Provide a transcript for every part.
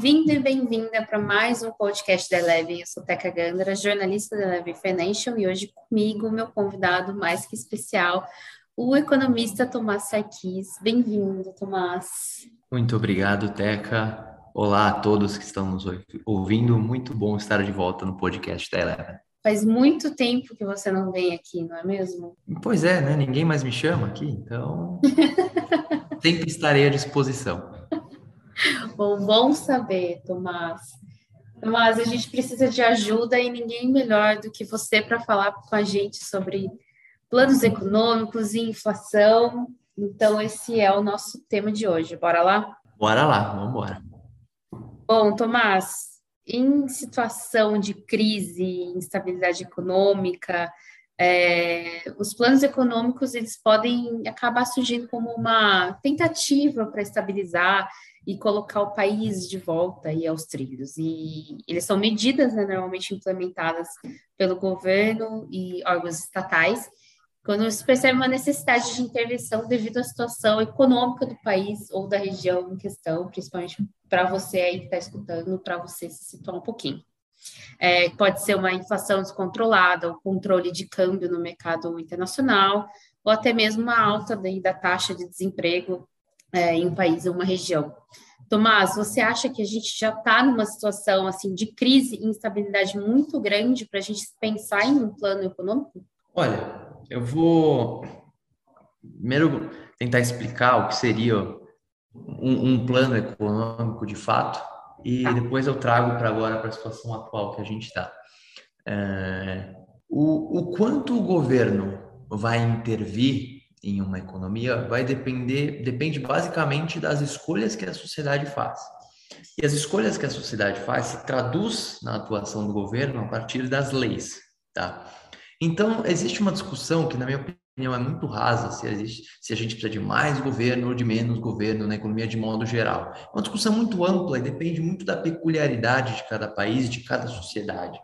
Bem-vindo e bem-vinda para mais um podcast da Eleven. Eu sou Teca Gandra, jornalista da Eleven Financial, e hoje comigo, meu convidado mais que especial, o economista Tomás Sarkis. Bem-vindo, Tomás. Muito obrigado, Teca. Olá a todos que estão nos ouvindo. Muito bom estar de volta no podcast da Eleven. Faz muito tempo que você não vem aqui, não é mesmo? Pois é, né? Ninguém mais me chama aqui, então sempre estarei à disposição. Bom, bom saber, Tomás. Tomás, a gente precisa de ajuda e ninguém melhor do que você para falar com a gente sobre planos econômicos e inflação. Então, esse é o nosso tema de hoje. Bora lá? Bora lá, vamos embora. Bom, Tomás, em situação de crise, instabilidade econômica, é, os planos econômicos eles podem acabar surgindo como uma tentativa para estabilizar e colocar o país de volta aí aos trilhos. E eles são medidas né, normalmente implementadas pelo governo e órgãos estatais, quando se percebe uma necessidade de intervenção devido à situação econômica do país ou da região em questão, principalmente para você aí que está escutando, para você se situar um pouquinho. É, pode ser uma inflação descontrolada, o controle de câmbio no mercado internacional, ou até mesmo uma alta da taxa de desemprego é, em um país ou uma região. Tomás, você acha que a gente já está numa situação assim de crise e instabilidade muito grande para a gente pensar em um plano econômico? Olha, eu vou primeiro tentar explicar o que seria um, um plano econômico de fato e tá. depois eu trago para agora para a situação atual que a gente está. É, o, o quanto o governo vai intervir em uma economia vai depender, depende basicamente das escolhas que a sociedade faz. E as escolhas que a sociedade faz se traduz na atuação do governo a partir das leis, tá? Então, existe uma discussão que, na minha opinião, é muito rasa se, existe, se a gente precisa de mais governo ou de menos governo na economia de modo geral. É uma discussão muito ampla e depende muito da peculiaridade de cada país, de cada sociedade.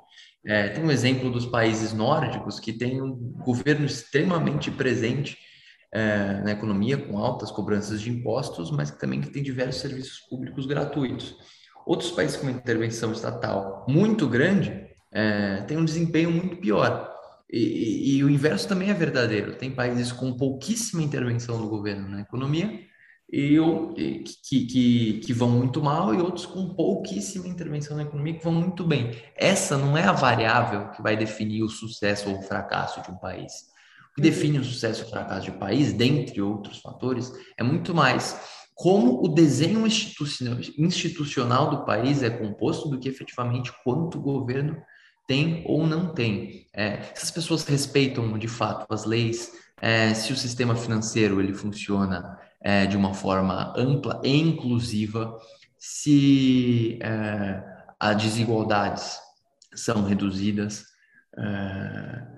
É, tem um exemplo dos países nórdicos que tem um governo extremamente presente é, na economia com altas cobranças de impostos, mas também que tem diversos serviços públicos gratuitos. Outros países com intervenção estatal muito grande é, têm um desempenho muito pior. E, e, e, o inverso também é verdadeiro. Tem países com pouquíssima intervenção do governo na economia e que, que, que, vão muito mal e outros com pouquíssima intervenção na economia que vão muito bem. Essa não é a variável que vai definir o sucesso ou o fracasso de um país que define o sucesso ou fracasso de um país, dentre outros fatores, é muito mais como o desenho institucional do país é composto do que efetivamente quanto o governo tem ou não tem. É, se as pessoas respeitam de fato as leis, é, se o sistema financeiro ele funciona é, de uma forma ampla e inclusiva, se é, as desigualdades são reduzidas, é,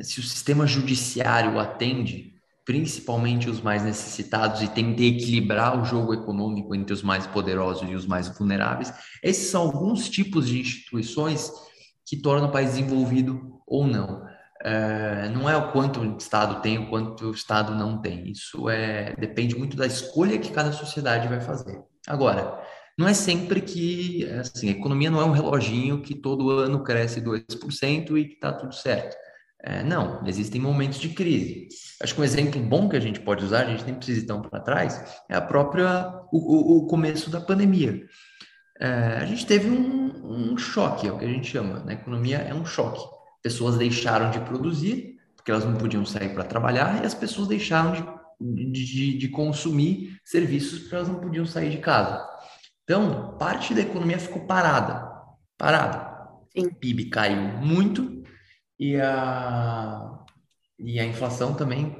se o sistema judiciário atende principalmente os mais necessitados e tenta equilibrar o jogo econômico entre os mais poderosos e os mais vulneráveis, esses são alguns tipos de instituições que tornam o país desenvolvido ou não. É, não é o quanto o Estado tem, o quanto o Estado não tem. Isso é depende muito da escolha que cada sociedade vai fazer. Agora, não é sempre que assim, a economia não é um reloginho que todo ano cresce 2% e que está tudo certo. É, não, existem momentos de crise. Acho que um exemplo bom que a gente pode usar, a gente nem precisa ir tão para trás, é a própria o, o começo da pandemia. É, a gente teve um, um, choque, é o que a gente chama. Na né? economia é um choque. Pessoas deixaram de produzir porque elas não podiam sair para trabalhar e as pessoas deixaram de, de, de consumir serviços porque elas não podiam sair de casa. Então, parte da economia ficou parada, parada. Sim. O PIB caiu muito, e a, e a inflação também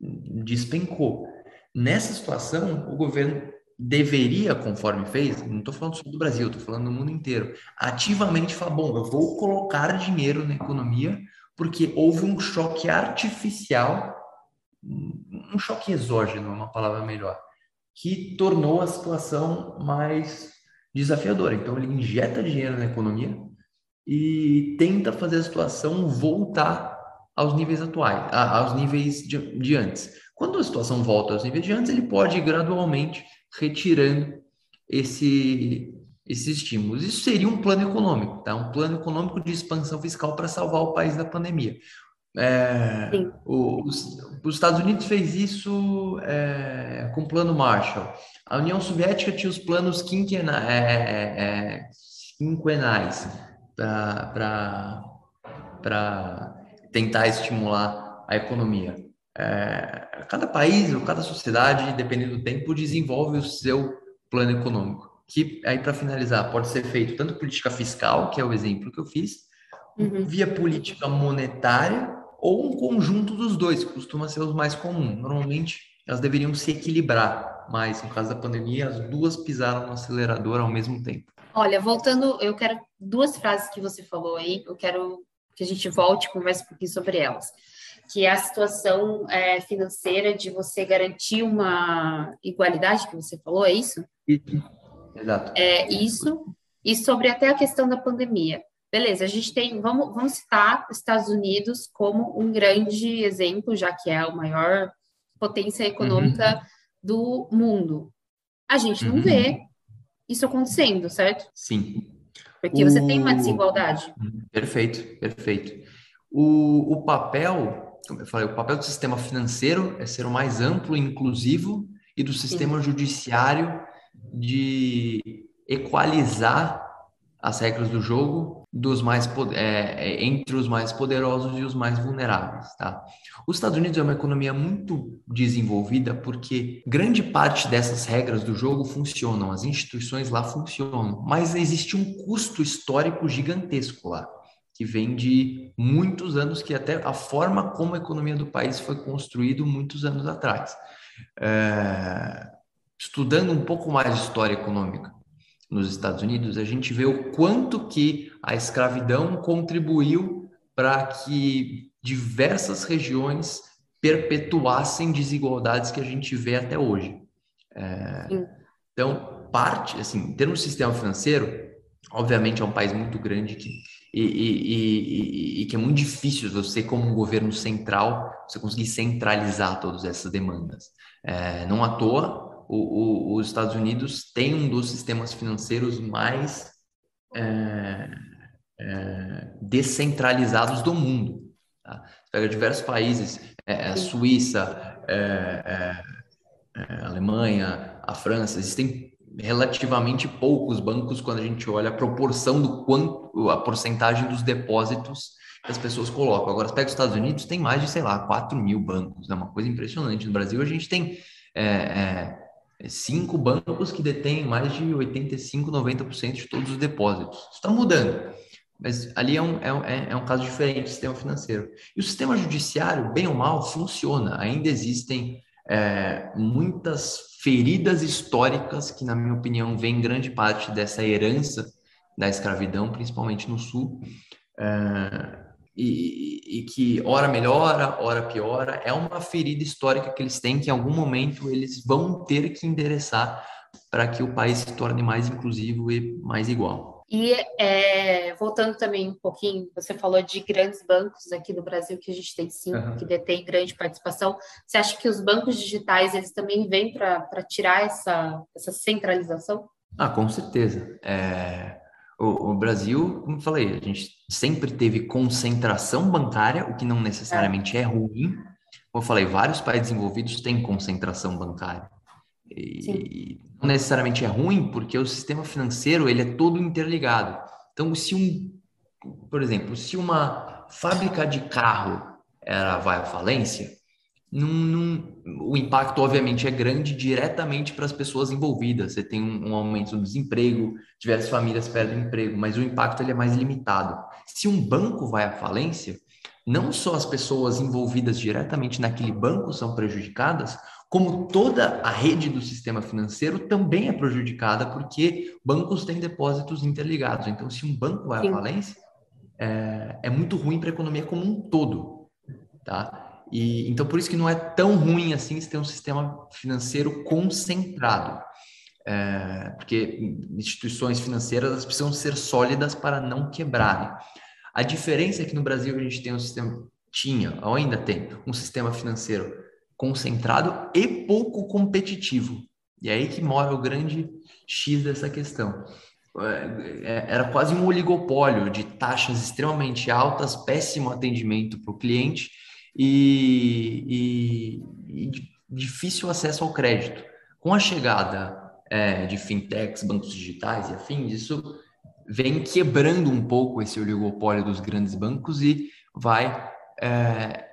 despencou. Nessa situação, o governo deveria, conforme fez, não estou falando só do Brasil, estou falando do mundo inteiro, ativamente falar, bom, eu vou colocar dinheiro na economia porque houve um choque artificial, um choque exógeno, é uma palavra melhor, que tornou a situação mais desafiadora. Então, ele injeta dinheiro na economia e tenta fazer a situação voltar aos níveis atuais, aos níveis de, de antes. Quando a situação volta aos níveis de antes, ele pode ir gradualmente retirando esse, esses estímulos. Isso seria um plano econômico, tá? Um plano econômico de expansão fiscal para salvar o país da pandemia. É, os, os, Estados Unidos fez isso é, com o plano Marshall. A União Soviética tinha os planos quinquenais, é, é, é quinquenais para tentar estimular a economia. É, cada país ou cada sociedade, dependendo do tempo, desenvolve o seu plano econômico. Que aí, para finalizar, pode ser feito tanto política fiscal, que é o exemplo que eu fiz, uhum. via política monetária ou um conjunto dos dois, que costuma ser os mais comuns. Normalmente, elas deveriam se equilibrar, mas no caso da pandemia, as duas pisaram no acelerador ao mesmo tempo. Olha, voltando, eu quero duas frases que você falou aí, eu quero que a gente volte e converse um pouquinho sobre elas que é a situação é, financeira de você garantir uma igualdade que você falou, é isso? Exato. É isso, e sobre até a questão da pandemia. Beleza, a gente tem, vamos, vamos citar Estados Unidos como um grande exemplo, já que é a maior potência econômica uhum. do mundo. A gente não uhum. vê isso acontecendo, certo? Sim. Porque o... você tem uma desigualdade. Perfeito, perfeito. O, o papel como eu falei, o papel do sistema financeiro é ser o mais amplo e inclusivo e do sistema Sim. judiciário de equalizar as regras do jogo dos mais é, é, entre os mais poderosos e os mais vulneráveis, tá? Os Estados Unidos é uma economia muito desenvolvida porque grande parte dessas regras do jogo funcionam, as instituições lá funcionam, mas existe um custo histórico gigantesco lá que vem de muitos anos, que até a forma como a economia do país foi construída muitos anos atrás. É, estudando um pouco mais de história econômica nos Estados Unidos, a gente vê o quanto que a escravidão contribuiu para que diversas regiões perpetuassem desigualdades que a gente vê até hoje. É, então, parte, assim, em termos de sistema financeiro, obviamente é um país muito grande que e, e, e, e, que é muito difícil você, como um governo central, você conseguir centralizar todas essas demandas. É, não à toa, o, o, os Estados Unidos têm um dos sistemas financeiros mais é, é, descentralizados do mundo. Tá? Você pega diversos países, é, a Suíça, é, é, a Alemanha, a França, existem relativamente poucos bancos quando a gente olha a proporção do quanto, a porcentagem dos depósitos que as pessoas colocam. Agora, você pega os Estados Unidos, tem mais de, sei lá, 4 mil bancos, é né? uma coisa impressionante. No Brasil, a gente tem é, é, cinco bancos que detêm mais de 85, 90% de todos os depósitos. Isso está mudando. Mas ali é um, é, um, é, é um caso diferente do sistema financeiro. E o sistema judiciário, bem ou mal, funciona. Ainda existem é, muitas feridas históricas que, na minha opinião, vem grande parte dessa herança da escravidão, principalmente no Sul, é, e, e, que ora melhora, ora piora, é uma ferida histórica que eles têm que em algum momento eles vão ter que endereçar para que o país se torne mais inclusivo e mais igual. E é, voltando também um pouquinho, você falou de grandes bancos aqui no Brasil, que a gente tem cinco, uhum. que detém grande participação. Você acha que os bancos digitais, eles também vêm para tirar essa, essa centralização? Ah, com certeza. É, o, o, Brasil, como eu falei, a gente sempre teve concentração bancária, o que não necessariamente é, é ruim. Como eu falei, vários países desenvolvidos têm concentração bancária. E não necessariamente é ruim, porque o sistema financeiro ele é todo interligado. Então, se um, por exemplo, se uma fábrica de carro ela vai à falência, num, num, o impacto obviamente é grande diretamente para as pessoas envolvidas. Você tem um, um, aumento do desemprego, diversas famílias perdem emprego, mas o impacto ele é mais limitado. Se um banco vai à falência, não só as pessoas envolvidas diretamente naquele banco são prejudicadas, como toda a rede do sistema financeiro também é prejudicada, porque bancos têm depósitos interligados. Então, se um banco vai à falência, é, é muito ruim para a economia como um todo, tá? E, então, por isso que não é tão ruim assim se tem um sistema financeiro concentrado. É, porque instituições financeiras precisam ser sólidas para não quebrarem. A diferença é que no Brasil a gente tem um sistema, tinha, ou ainda tem, um sistema financeiro concentrado e pouco competitivo. E é aí que mora o grande X dessa questão. é, era quase um oligopólio de taxas extremamente altas, péssimo atendimento para o cliente e, e, e, difícil acesso ao crédito. Com a chegada é, de fintechs, bancos digitais e afins, isso vem quebrando um pouco esse oligopólio dos grandes bancos e vai é,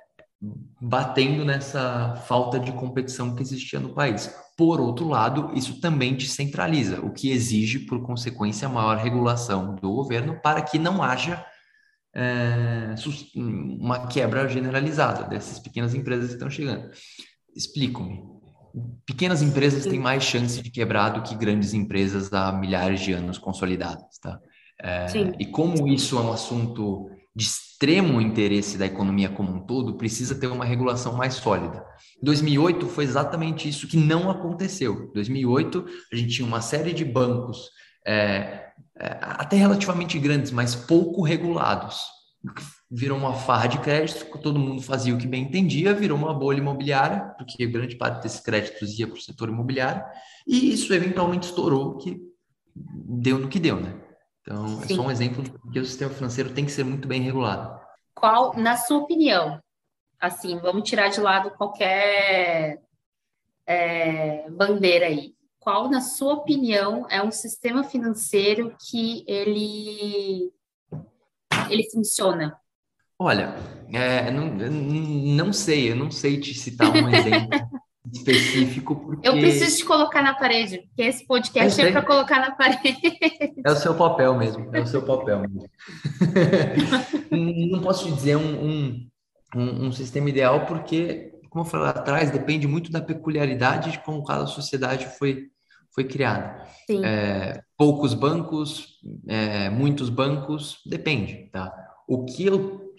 batendo nessa falta de competição que existia no país. Por outro lado, isso também descentraliza, o que exige, por consequência, maior regulação do governo para que não haja é, uma quebra generalizada dessas pequenas empresas que estão chegando. Explico-me. Pequenas empresas têm mais chance de quebrar do que grandes empresas há milhares de anos consolidadas, tá? É, e como isso é um assunto de extremo interesse da economia como um todo, precisa ter uma regulação mais sólida. 2008 foi exatamente isso que não aconteceu. Em 2008, a gente tinha uma série de bancos, é, até relativamente grandes, mas pouco regulados. Virou uma farra de crédito, todo mundo fazia o que bem entendia, virou uma bolha imobiliária, porque grande parte desses créditos ia para o setor imobiliário, e isso eventualmente estourou, que deu no que deu, né? Então, Sim. é só um exemplo de que o sistema financeiro tem que ser muito bem regulado. Qual, na sua opinião, assim, vamos tirar de lado qualquer é, bandeira aí. Qual, na sua opinião, é um sistema financeiro que ele, ele funciona? Olha, é, não, não sei, eu não sei te citar um exemplo específico. Porque... Eu preciso te colocar na parede, porque esse podcast é para colocar na parede. É o seu papel mesmo, é o seu papel mesmo. não posso te dizer um, um, um, um, sistema ideal, porque, como eu falei lá atrás, depende muito da peculiaridade de como cada sociedade foi, foi criada. É, poucos bancos, é, muitos bancos, depende, tá? O que eu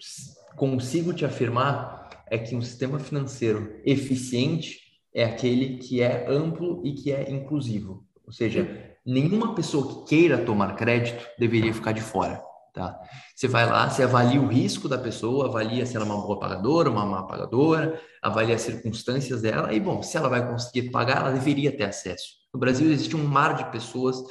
consigo te afirmar é que um sistema financeiro eficiente é aquele que é amplo e que é inclusivo. Ou seja, nenhuma pessoa que queira tomar crédito deveria ficar de fora. Tá? Você vai lá, você avalia o risco da pessoa, avalia se ela é uma boa pagadora, uma má pagadora, avalia as circunstâncias dela, e bom, se ela vai conseguir pagar, ela deveria ter acesso. No Brasil existe um mar de pessoas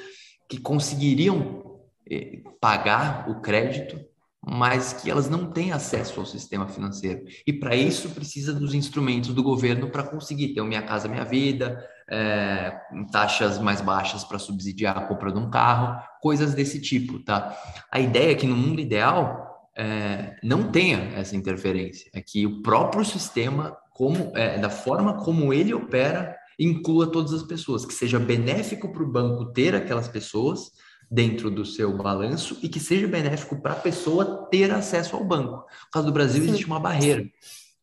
que conseguiriam eh, pagar o crédito mas que elas não têm acesso ao sistema financeiro. E para isso precisa dos instrumentos do governo para conseguir ter o Minha Casa Minha Vida, é, taxas mais baixas para subsidiar a compra de um carro, coisas desse tipo, tá? A ideia é que no mundo ideal é, não tenha essa interferência, é que o próprio sistema, como é, da forma como ele opera, inclua todas as pessoas, que seja benéfico para o banco ter aquelas pessoas, dentro do seu balanço e que seja benéfico para a pessoa ter acesso ao banco. No caso do Brasil, Sim. existe uma barreira.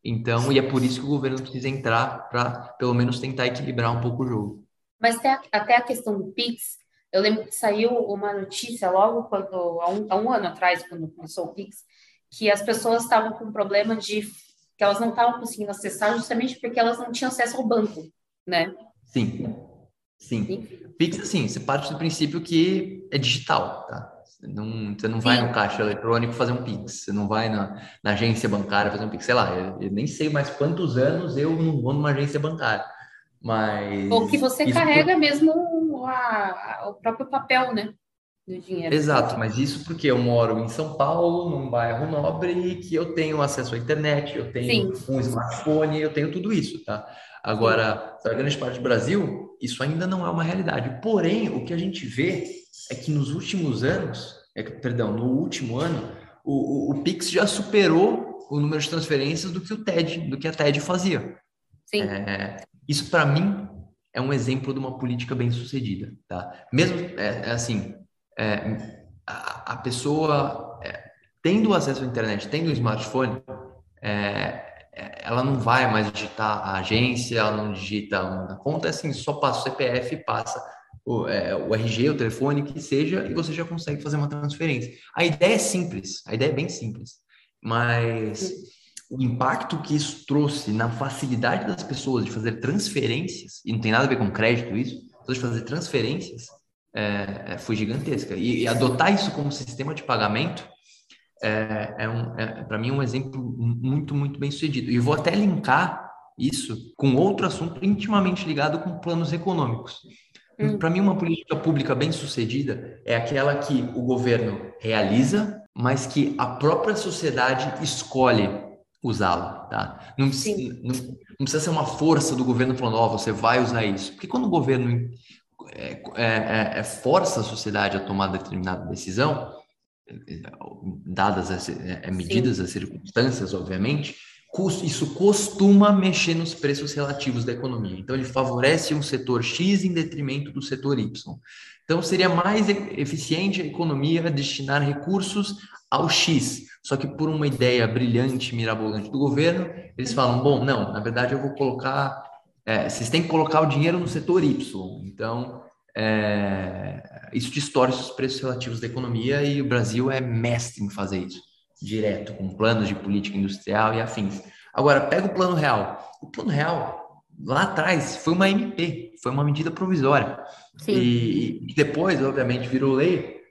Então, e é por isso que o governo precisa entrar para, pelo menos, tentar equilibrar um pouco o jogo. Mas até a, até a questão do PIX, eu lembro que saiu uma notícia logo quando, há um, há um ano atrás, quando começou o PIX, que as pessoas estavam com problema de que elas não estavam conseguindo acessar justamente porque elas não tinham acesso ao banco, né? Sim. Sim. Pix, assim, você parte do princípio que é digital, tá? Você não, você não vai no caixa eletrônico fazer um Pix, você não vai na, na agência bancária fazer um Pix, sei lá, eu, eu, nem sei mais quantos anos eu não vou numa agência bancária, mas... Ou que você carrega mesmo a, o próprio papel, né? Do dinheiro. Exato, mas isso porque eu moro em São Paulo, num bairro nobre, e que eu tenho acesso à internet, eu tenho Sim. um smartphone, eu tenho tudo isso, tá? Agora, para grande parte do Brasil, isso ainda não é uma realidade. Porém, o que a gente vê é que nos últimos anos, é, perdão, no último ano, o, o, o, Pix já superou o número de transferências do que o TED, do que a TED fazia. Sim. É, isso para mim é um exemplo de uma política bem sucedida, tá? Mesmo é, é assim, é, a, a, pessoa é, tendo acesso à internet, tendo um smartphone, ela não vai mais digitar a agência, ela não digita a conta, é assim, só passa o CPF, passa o, é, o RG, o telefone, que seja, e você já consegue fazer uma transferência. A ideia é simples, a ideia é bem simples, mas o impacto que isso trouxe na facilidade das pessoas de fazer transferências, e não tem nada a ver com crédito isso, de fazer transferências, é, é, foi gigantesca. E, e adotar isso como sistema de pagamento é, é, um, é para mim um exemplo muito, muito bem sucedido. E vou até linkar isso com outro assunto intimamente ligado com planos econômicos. Hum. Para mim, uma política pública bem sucedida é aquela que o governo realiza, mas que a própria sociedade escolhe usá-la, tá? Não, não, não, precisa ser uma força do governo falando, ó, oh, você vai usar isso. Porque quando o governo é, é, é, é força a sociedade a tomar determinada decisão, dadas as é, medidas, Sim. as circunstâncias, obviamente, isso costuma mexer nos preços relativos da economia. Então, ele favorece um setor X em detrimento do setor Y. Então, seria mais eficiente a economia destinar recursos ao X. Só que por uma ideia brilhante, mirabolante do governo, eles falam: bom, não, na verdade eu vou colocar. É, vocês têm que colocar o dinheiro no setor Y. Então, é, isso distorce os preços relativos da economia e o Brasil é mestre em fazer isso direto, com planos de política industrial e afins. Agora, pega o plano real. O plano real, lá atrás, foi uma MP, foi uma medida provisória. Sim. E, e depois, obviamente, virou lei,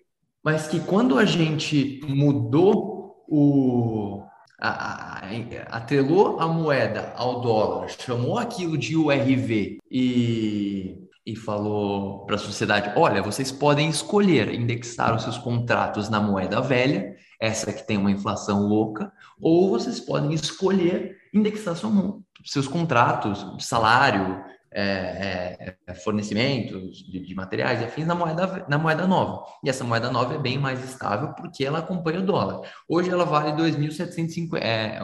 mas que quando a gente mudou o. A, a, a, atrelou a moeda ao dólar, chamou aquilo de URV e, e falou para a sociedade: olha, vocês podem escolher indexar os seus contratos na moeda velha essa que tem uma inflação louca, ou vocês podem escolher indexar sua, seus contratos, salário, é, é, fornecimentos de, de, materiais e afins na moeda, na moeda nova. E essa moeda nova é bem mais estável porque ela acompanha o dólar. Hoje ela vale 2.750, é,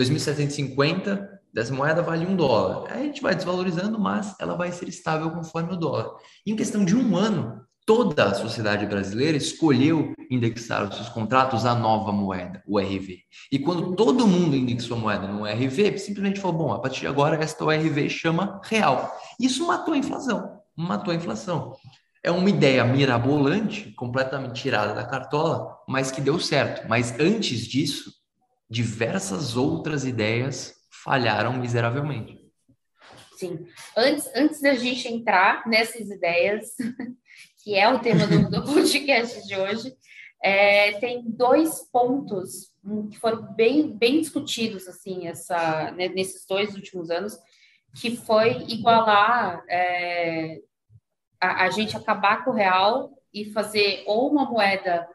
2.750 dessa moeda vale um dólar. Aí a gente vai desvalorizando, mas ela vai ser estável conforme o dólar. em questão de um ano, toda a sociedade brasileira escolheu indexar os seus contratos à nova moeda, o RV. E quando todo mundo indexou a moeda no RV, simplesmente falou: bom, a partir de agora esta URV chama real. Isso matou a inflação. Matou a inflação. É uma ideia mirabolante, completamente tirada da cartola, mas que deu certo. Mas antes disso, diversas outras ideias falharam miseravelmente. Sim. Antes, antes da gente entrar nessas ideias, que é o tema do, do podcast de hoje, é, tem dois pontos que foram bem, bem discutidos assim essa, né, nesses dois últimos anos, que foi igualar é, a, a, gente acabar com o real e fazer ou uma moeda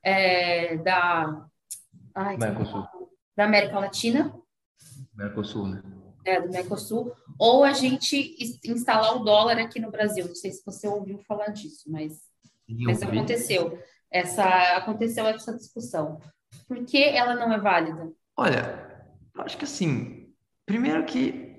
é, da, ai, da América Latina. Mercosul, né? É, do Mercosul, ou a gente instalar o dólar aqui no Brasil. Não sei se você ouviu falar disso, mas, mas aconteceu. Essa, aconteceu essa discussão. Por que ela não é válida? Olha, eu acho que assim, primeiro que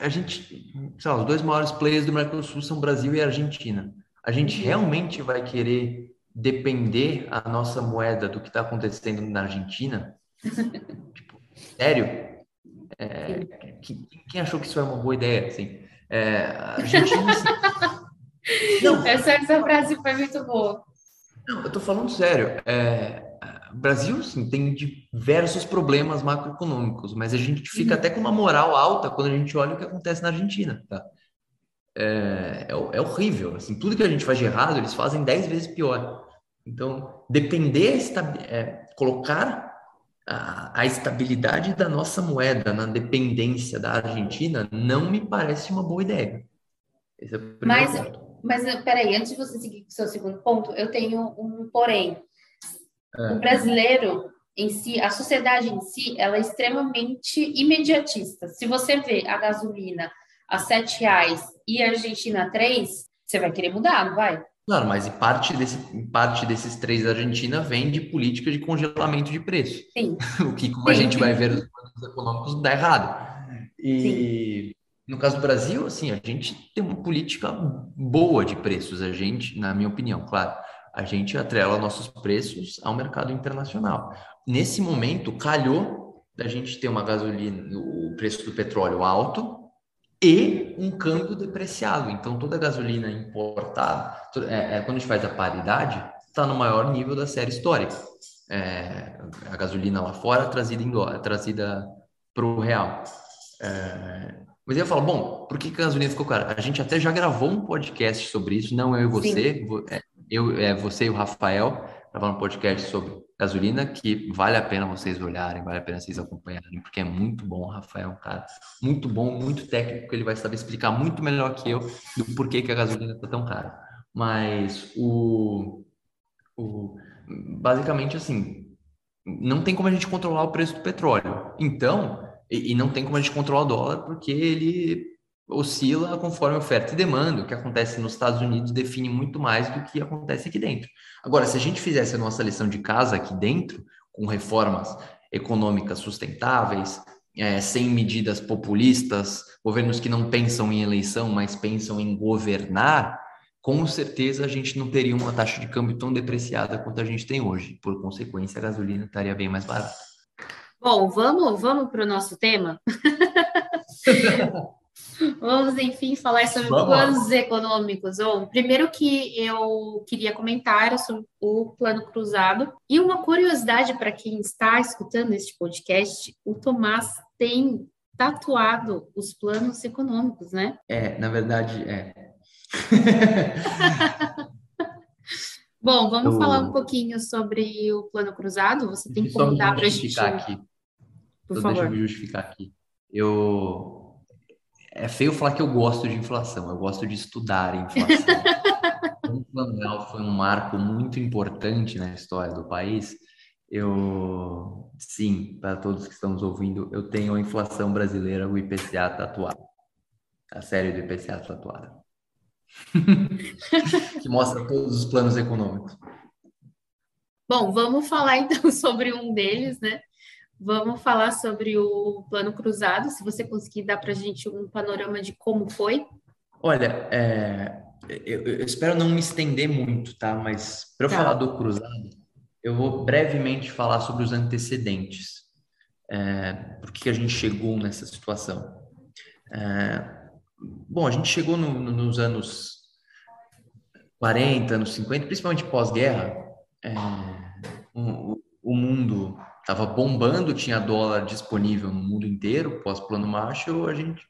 a gente, sei lá, os dois maiores players do Mercosul são Brasil e Argentina. A gente uhum. realmente vai querer depender a nossa moeda do que está acontecendo na Argentina? tipo, sério? É, quem, quem, achou que isso era uma boa ideia? Assim, é, a. Assim, não, essa, essa frase foi muito boa. Não, eu tô falando sério. É, o Brasil, sim, tem diversos problemas macroeconômicos, mas a gente fica uhum. até com uma moral alta quando a gente olha o que acontece na Argentina, tá? É, é, é horrível, assim, tudo que a gente faz de errado, eles fazem dez vezes pior. Então, depender, é, colocar a, a, estabilidade da nossa moeda na dependência da Argentina não me parece uma boa ideia. Esse é o mas, ponto. mas peraí, antes de você seguir com o seu segundo ponto, eu tenho um porém. É. O brasileiro em si, a sociedade em si, ela é extremamente imediatista. Se você vê a gasolina a sete reais e a Argentina a três, você vai querer mudar, não vai? Claro, mas parte, desse, parte desses três da Argentina vem de política de congelamento de preço. Sim. o que, como Sim. a gente vai ver nos planos econômicos, dá errado. E Sim. no caso do Brasil, assim, a gente tem uma política boa de preços. A gente, na minha opinião, claro, a gente atrela nossos preços ao mercado internacional. Nesse momento, calhou da gente ter uma gasolina, o preço do petróleo alto, e um câmbio depreciado. Então, toda a gasolina importada, é, é, quando a gente faz a paridade, está no maior nível da série histórica. É, a gasolina lá fora trazida em dólar, trazida para o real. É, mas eu falo, bom, por que, que a gasolina ficou cara? A gente até já gravou um podcast sobre isso, não eu e você. É, eu, é, você e o Rafael, gravar um podcast sobre gasolina que vale a pena vocês olharem, vale a pena vocês acompanharem, porque é muito bom. Rafael é um cara muito bom, muito técnico, ele vai saber explicar muito melhor que eu do porquê que a gasolina está tão cara. Mas o, o basicamente assim, não tem como a gente controlar o preço do petróleo. Então, e, e não tem como a gente controlar o dólar porque ele oscila conforme oferta e demanda. O que acontece nos Estados Unidos define muito mais do que acontece aqui dentro. Agora, se a gente fizesse a nossa lição de casa aqui dentro, com reformas econômicas sustentáveis, é, sem medidas populistas, governos que não pensam em eleição, mas pensam em governar, com certeza a gente não teria uma taxa de câmbio tão depreciada quanto a gente tem hoje. Por consequência, a gasolina estaria bem mais barata. Bom, vamos, vamos para o nosso tema? Vamos, enfim, falar sobre Vamos. planos econômicos. Bom, primeiro que eu queria comentar sobre o plano cruzado. E uma curiosidade para quem está escutando este podcast, o Tomás tem tatuado os planos econômicos, né? É, na verdade, é. Bom, vamos eu... falar um pouquinho sobre o plano cruzado. Você tem como dar para a gente... Aqui. Por favor. Deixa eu me justificar aqui. Eu é feio falar que eu gosto de inflação, eu gosto de estudar inflação. o Plano foi um marco muito importante na história do país. Eu, sim, para todos que estamos ouvindo, eu tenho a inflação brasileira, o IPCA tatuado. A série do IPCA tatuada. que mostra todos os planos econômicos. Bom, vamos falar então sobre um deles, né? Vamos falar sobre o plano cruzado, se você conseguir dar para a gente um panorama de como foi. Olha, é, eu, eu, espero não me estender muito, tá? Mas para eu tá. falar do cruzado, eu vou brevemente falar sobre os antecedentes. É, por que a gente chegou nessa situação? É, bom, a gente chegou no, no, nos anos 40, anos 50, principalmente pós-guerra, é, o, o mundo estava bombando, tinha dólar disponível no mundo inteiro, pós-plano Marshall, a gente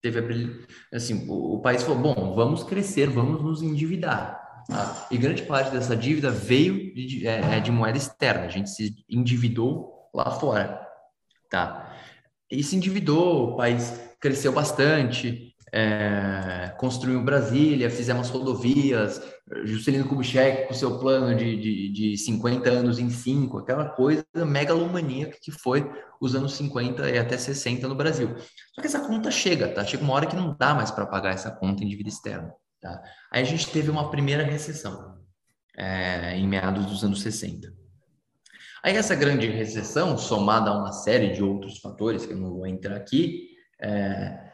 teve assim, o, o, país falou, bom, vamos crescer, vamos nos endividar. Tá? E grande parte dessa dívida veio de, é, é, de moeda externa, a gente se endividou lá fora, tá? E se endividou, o país cresceu bastante, é, construiu Brasília, fizemos rodovias, Juscelino Kubitschek com seu plano de, de, de 50 anos em 5, aquela coisa megalomaníaca que foi os anos 50 e até 60 no Brasil. Só que essa conta chega, tá? Chega uma hora que não dá mais para pagar essa conta em dívida externa, tá? Aí a gente teve uma primeira recessão é, em meados dos anos 60. Aí essa grande recessão, somada a uma série de outros fatores que eu não vou entrar aqui, é,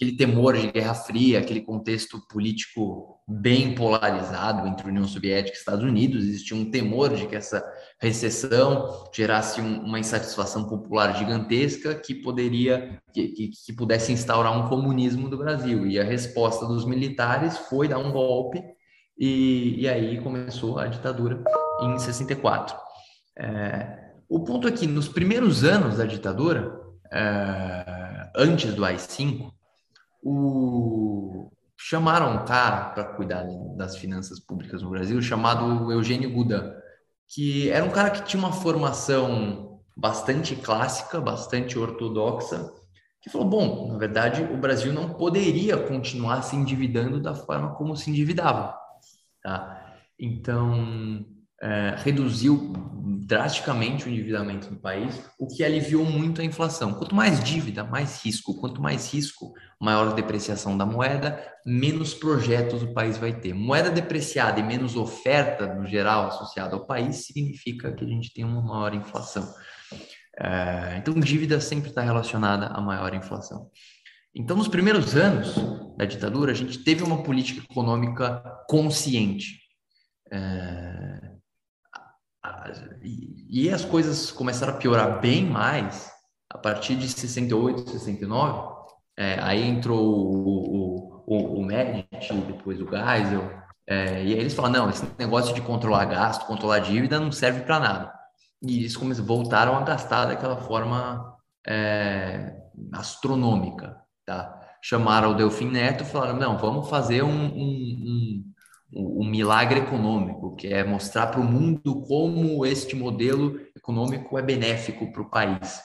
aquele temor de Guerra Fria, aquele contexto político bem polarizado entre União Soviética e Estados Unidos, existia um temor de que essa recessão gerasse um, uma insatisfação popular gigantesca que poderia, que, que, que, pudesse instaurar um comunismo do Brasil. E a resposta dos militares foi dar um golpe e, e aí começou a ditadura em 64. É, o ponto é que nos primeiros anos da ditadura, é, antes do AI-5, o chamaram um cara para cuidar das finanças públicas no Brasil chamado Eugênio Guda, que era um cara que tinha uma formação bastante clássica, bastante ortodoxa, que falou: bom, na verdade, o Brasil não poderia continuar se endividando da forma como se endividava. Tá? Então, é, reduziu drasticamente o endividamento no país, o que aliviou muito a inflação. Quanto mais dívida, mais risco. Quanto mais risco, maior depreciação da moeda, menos projetos o país vai ter. Moeda depreciada e menos oferta, no geral, associada ao país, significa que a gente tem uma maior inflação. É, então, dívida sempre está relacionada a maior inflação. Então, nos primeiros anos da ditadura, a gente teve uma política econômica consciente. É, e, as coisas começaram a piorar bem mais a partir de 68, 69. É, aí entrou o, o, o Medici, depois o Geisel, é, e aí eles falaram, não, esse negócio de controlar gasto, controlar dívida não serve para nada. E eles começaram, voltaram a gastar daquela forma é, astronômica, tá? Chamaram o Delfim Neto e falaram, não, vamos fazer um, um, um o, o milagre econômico, que é mostrar para o mundo como este modelo econômico é benéfico para o país.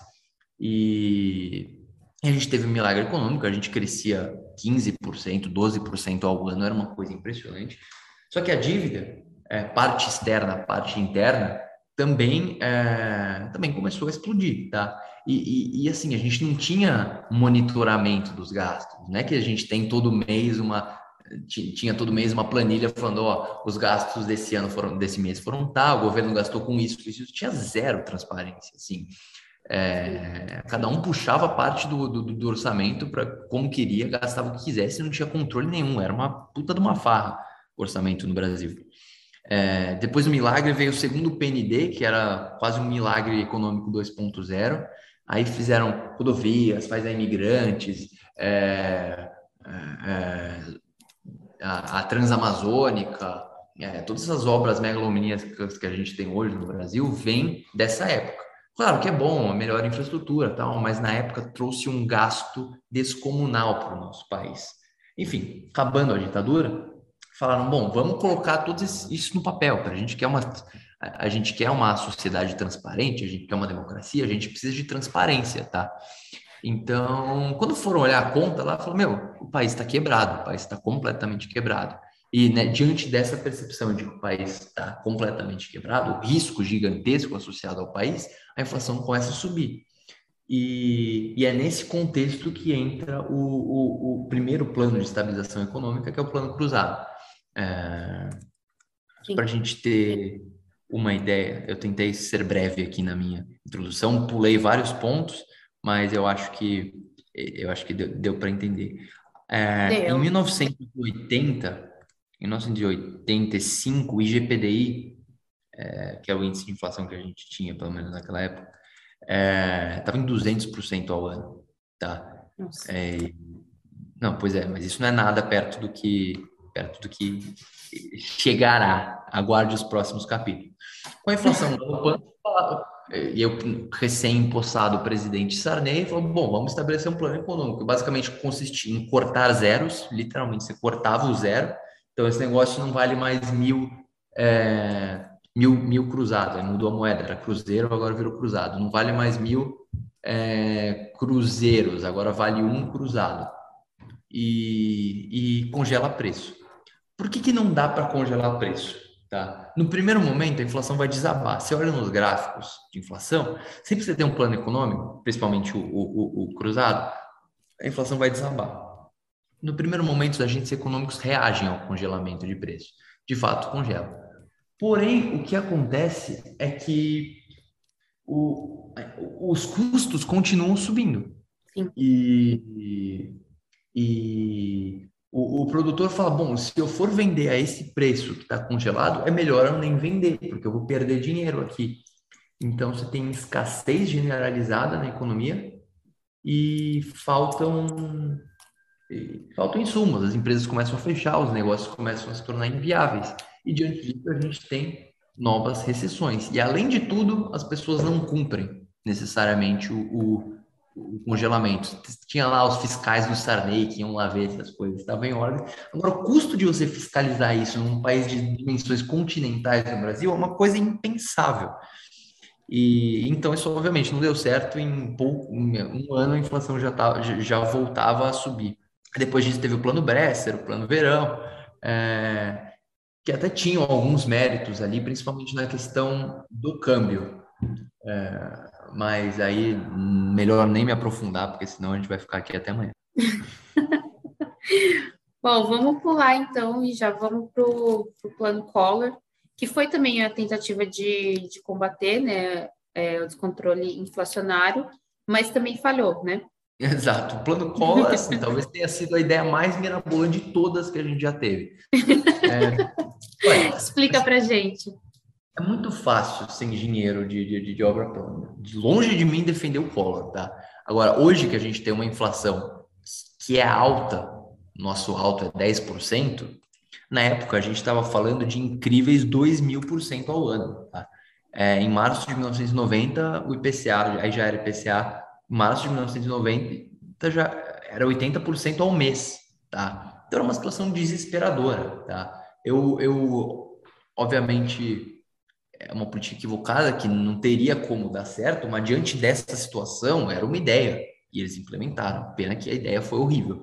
E a gente teve um milagre econômico, a gente crescia 15%, 12% ao ano, era uma coisa impressionante. Só que a dívida, é, parte externa, parte interna, também, é, também começou a explodir, tá? E, e, e, assim, a gente não tinha monitoramento dos gastos, não é que a gente tem todo mês uma tinha todo mês uma planilha falando, ó, os gastos desse ano foram, desse mês foram tal, o governo gastou com isso, isso, isso tinha zero transparência, assim. É, cada um puxava parte do, do, do orçamento para como queria, gastava o que quisesse, não tinha controle nenhum, era uma puta de uma farra o orçamento no Brasil. É, depois do milagre veio o segundo PND, que era quase um milagre econômico 2.0. Aí fizeram rodovias, faz a imigrantes, é, é, é a, Transamazônica, é, todas essas obras megalomaníacas que a gente tem hoje no Brasil vêm dessa época. Claro que é bom, a melhor infraestrutura, tal, mas na época trouxe um gasto descomunal para o nosso país. Enfim, acabando a ditadura, falaram: bom, vamos colocar tudo isso no papel. A gente quer uma a gente quer uma sociedade transparente, a gente quer uma democracia, a gente precisa de transparência, tá? Então, quando foram olhar a conta lá, falou: meu, o país está quebrado, o país está completamente quebrado. E né, diante dessa percepção de que o país está completamente quebrado, o risco gigantesco associado ao país, a inflação começa a subir. E, e é nesse contexto que entra o, o, o, primeiro plano de estabilização econômica, que é o plano cruzado. É, Para a gente ter uma ideia, eu tentei ser breve aqui na minha introdução, pulei vários pontos, mas eu acho que eu acho que deu, deu para entender. É, em 1980, em 1985, o IGPDI, é, que é o índice de inflação que a gente tinha, pelo menos naquela época, estava é, em 200% ao ano, tá? É, não, pois é, mas isso não é nada perto do que perto do que chegará. Aguarde os próximos capítulos. Com a inflação galopando, e eu, recém-impossado presidente Sarney, falou: bom, vamos estabelecer um plano econômico. Basicamente consistia em cortar zeros, literalmente, você cortava o zero. Então, esse negócio não vale mais mil, é, mil, mil cruzados. Aí mudou a moeda, era cruzeiro, agora virou cruzado. Não vale mais mil é, cruzeiros, agora vale um cruzado. E, e congela preço. Por que, que não dá para congelar preço? Tá? No primeiro momento, a inflação vai desabar. Você olha nos gráficos de inflação, sempre que você tem um plano econômico, principalmente o, o, o cruzado, a inflação vai desabar. No primeiro momento, os agentes econômicos reagem ao congelamento de preço. De fato, congela. Porém, o que acontece é que o, os custos continuam subindo. Sim. E, e o, o, produtor fala: bom, se eu for vender a esse preço que está congelado, é melhor eu nem vender, porque eu vou perder dinheiro aqui. Então você tem escassez generalizada na economia e faltam e faltam insumos, as empresas começam a fechar, os negócios começam a se tornar inviáveis. E diante disso a gente tem novas recessões. E além de tudo, as pessoas não cumprem necessariamente o, o o congelamento. Tinha lá os fiscais do Sarney que iam lá ver se as coisas estavam em ordem. Agora, o custo de você fiscalizar isso num país de dimensões continentais no Brasil é uma coisa impensável. E então isso obviamente não deu certo. Em pouco, um ano a inflação já, tava, já voltava a subir. Depois disso teve o plano Bresser, o plano Verão, é, que até tinham alguns méritos ali, principalmente na questão do câmbio. É, mas aí melhor nem me aprofundar, porque senão a gente vai ficar aqui até amanhã. Bom, vamos pular então e já vamos para o plano Collor, que foi também a tentativa de, de combater né, é, o descontrole inflacionário, mas também falhou, né? Exato. O plano Collor, assim, talvez tenha sido a ideia mais mirabolante de todas que a gente já teve. É... Explica para gente. É muito fácil ser engenheiro de, de, de obra pronta. De longe de mim defender o Collor, tá? Agora, hoje que a gente tem uma inflação que é alta, nosso alto é 10%, na época a gente estava falando de incríveis 2 mil por cento ao ano, tá? É, em março de 1990, o IPCA, aí já era IPCA, em março de 1990 já era 80% ao mês, tá? Então era uma situação desesperadora, tá? Eu, eu obviamente, é uma política equivocada que não teria como dar certo, mas diante dessa situação era uma ideia e eles implementaram. Pena que a ideia foi horrível.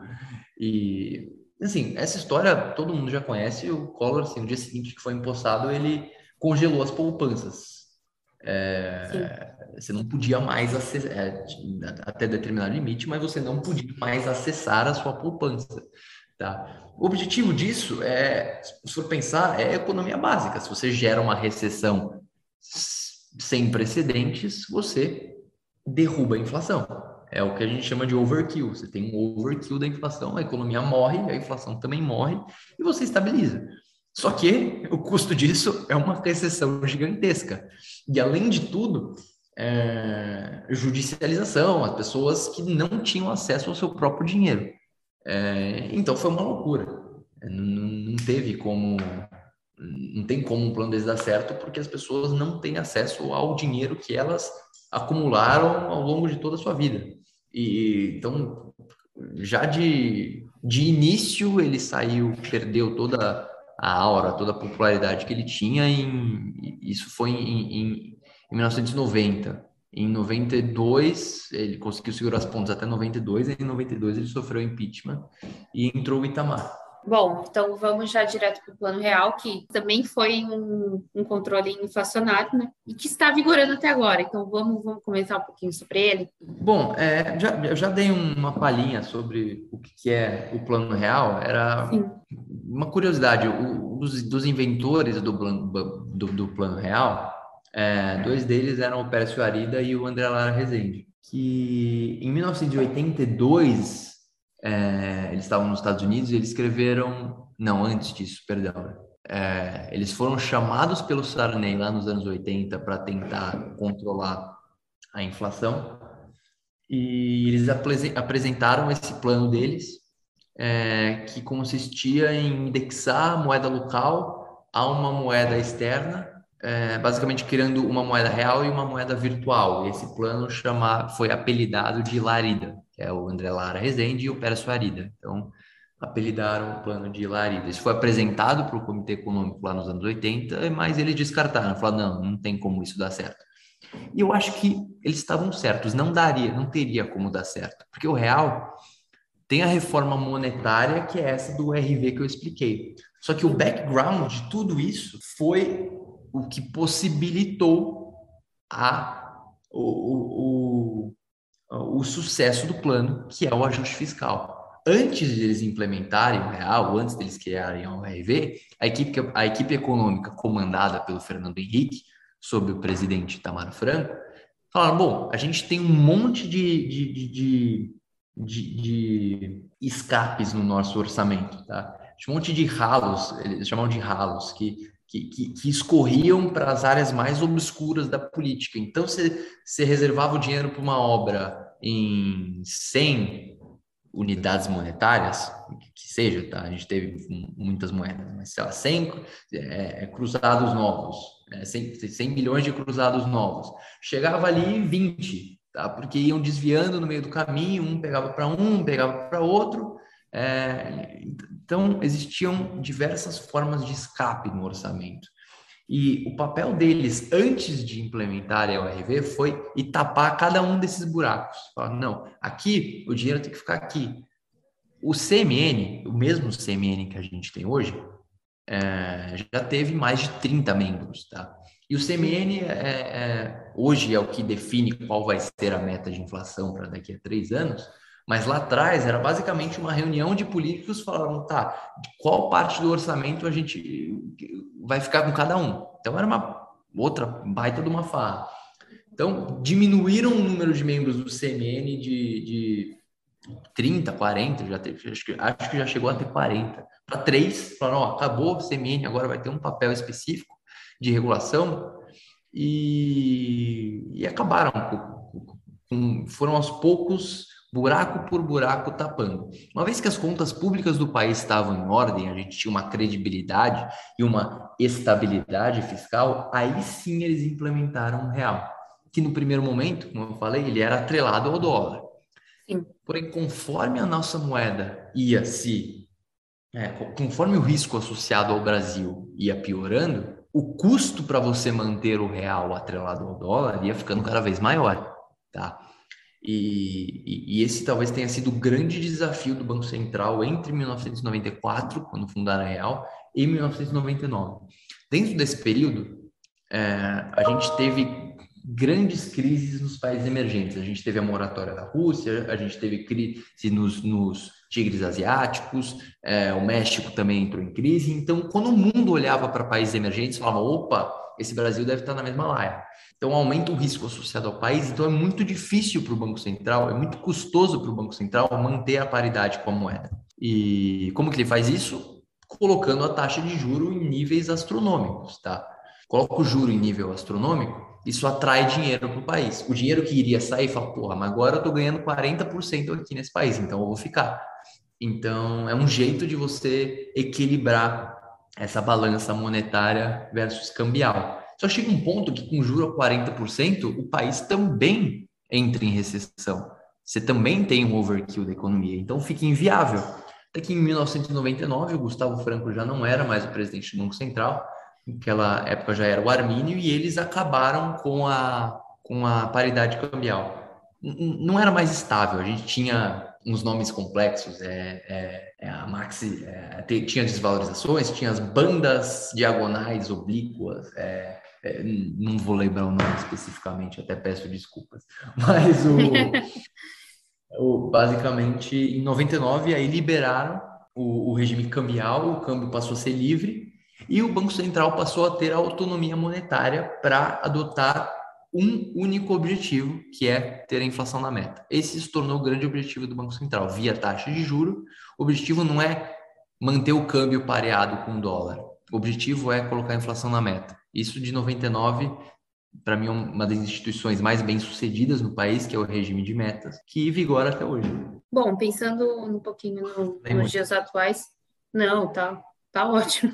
E assim, essa história todo mundo já conhece. O Collor, assim, no dia seguinte que foi empossado, ele congelou as poupanças. É, você não podia mais acessar, é, até determinado limite, mas você não podia mais acessar a sua poupança. Tá? O objetivo disso é, se for pensar, é economia básica. Se você gera uma recessão sem precedentes, você derruba a inflação. É o que a gente chama de overkill. Você tem um overkill da inflação, a economia morre, a inflação também morre e você estabiliza. Só que o custo disso é uma recessão gigantesca. E além de tudo, é, judicialização, as pessoas que não tinham acesso ao seu próprio dinheiro. É, então foi uma loucura. É, não, não, teve como, não tem como um plano desse dar certo porque as pessoas não têm acesso ao dinheiro que elas acumularam ao longo de toda a sua vida. E então já de, de início ele saiu, perdeu toda a aura, toda a popularidade que ele tinha. Em, isso foi em, em, em 1990. Em 92, ele conseguiu segurar as pontas até 92, e em 92 ele sofreu impeachment e entrou o Itamar. Bom, então vamos já direto para o plano real, que também foi um, um, controle inflacionário, né? E que está vigorando até agora. Então vamos, vamos comentar um pouquinho sobre ele. Bom, é, já, eu já dei uma palhinha sobre o que é o plano real. Era Sim. uma curiosidade: o, os, dos inventores do, do, do plano real, é, dois deles eram o Pércio Arida e o André Lara Rezende, que em 1922 é, eles estavam nos Estados Unidos e eles escreveram, não, antes disso, perdão, é, eles foram chamados pelo Sarney lá nos anos 80 para tentar controlar a inflação e eles apresentaram esse plano deles é, que consistia em indexar a moeda local a uma moeda externa, é, basicamente criando uma moeda real e uma moeda virtual. E esse plano chama, foi apelidado de Larida que é o André Lara Rezende, e o Pérez Arida. Então, apelidaram o plano de Larida. Isso foi apresentado para o Comitê Econômico lá nos anos 80, mas eles descartaram, falaram, não, não tem como isso dar certo. E eu acho que eles estavam certos, não daria, não teria como dar certo, porque o real tem a reforma monetária, que é essa do RV que eu expliquei. Só que o background de tudo isso foi o que possibilitou a, o, o, o sucesso do plano, que é o ajuste fiscal. Antes de eles implementarem o real, antes deles criarem o RV, a equipe, a equipe econômica comandada pelo Fernando Henrique, sob o presidente Tamar Franco, falaram: bom, a gente tem um monte de, de, de, de, de escapes no nosso orçamento, tá? Um monte de ralos, eles chamam de ralos, que que, que, que, escorriam para as áreas mais obscuras da política. Então, você, você reservava o dinheiro para uma obra em 100 unidades monetárias, que seja, tá? A gente teve muitas moedas, mas sei lá, 100 é, é, cruzados novos, é, 100, 100 milhões de cruzados novos. Chegava ali 20, tá? Porque iam desviando no meio do caminho, um pegava para um, pegava para outro, é, então, existiam diversas formas de escape no orçamento. E o papel deles, antes de implementarem a ORV, foi tapar cada um desses buracos. Falar, não, aqui o dinheiro tem que ficar aqui. O CMN, o mesmo CMN que a gente tem hoje, é, já teve mais de 30 membros, tá? E o CMN é, é, hoje é o que define qual vai ser a meta de inflação para daqui a três anos, mas lá atrás era basicamente uma reunião de políticos falando, tá, qual parte do orçamento a gente vai ficar com cada um. Então era uma outra baita de uma farra. Então diminuíram o número de membros do CMN de, de 30, 40, já teve, acho, que, acho que já chegou a ter 40, para três, falaram, ó, acabou o CMN, agora vai ter um papel específico de regulação e, e acabaram com, com, foram aos poucos buraco por buraco tapando. Uma vez que as contas públicas do país estavam em ordem, a gente tinha uma credibilidade e uma estabilidade fiscal, aí sim eles implementaram o real, que no primeiro momento, como eu falei, ele era atrelado ao dólar. Sim. Porém, conforme a nossa moeda ia se é, conforme o risco associado ao Brasil ia piorando, o custo para você manter o real atrelado ao dólar ia ficando cada vez maior, tá? E, e, esse talvez tenha sido o grande desafio do Banco Central entre 1994, quando fundaram a Real, e 1999. Dentro desse período, é, a gente teve grandes crises nos países emergentes. A gente teve a moratória da Rússia, a gente teve crise nos, nos tigres asiáticos, é, o México também entrou em crise. Então, quando o mundo olhava para países emergentes, falava: opa, esse Brasil deve estar na mesma laia. Então, aumenta o risco associado ao país. Então, é muito difícil para o Banco Central, é muito custoso para o Banco Central manter a paridade com a moeda. E como que ele faz isso? Colocando a taxa de juro em níveis astronômicos, tá? Coloca o juro em nível astronômico, isso atrai dinheiro para o país. O dinheiro que iria sair fala, porra, mas agora eu estou ganhando 40% aqui nesse país, então eu vou ficar. Então, é um jeito de você equilibrar essa balança monetária versus cambial. Só chega um ponto que, com juro a 40%, o país também entra em recessão. Você também tem um overkill da economia, então fica inviável. Daqui em 1999, o Gustavo Franco já não era mais o presidente do Banco Central, naquela época já era o Armínio, e eles acabaram com a, com a paridade cambial. Não era mais estável, a gente tinha uns nomes complexos, é, é a Maxi, é, tinha desvalorizações, tinha as bandas diagonais oblíquas, é, é, não vou lembrar o nome especificamente, até peço desculpas, mas o, o basicamente em 99 aí liberaram o, o regime cambial, o câmbio passou a ser livre e o Banco Central passou a ter autonomia monetária para adotar um único objetivo, que é ter a inflação na meta. Esse se tornou o grande objetivo do Banco Central, via taxa de juro. O objetivo não é manter o câmbio pareado com o dólar. O objetivo é colocar a inflação na meta. Isso de 99, para mim, é uma das instituições mais bem-sucedidas no país, que é o regime de metas, que vigora até hoje. Bom, pensando um pouquinho no, nos dias atuais, não, tá, tá ótimo.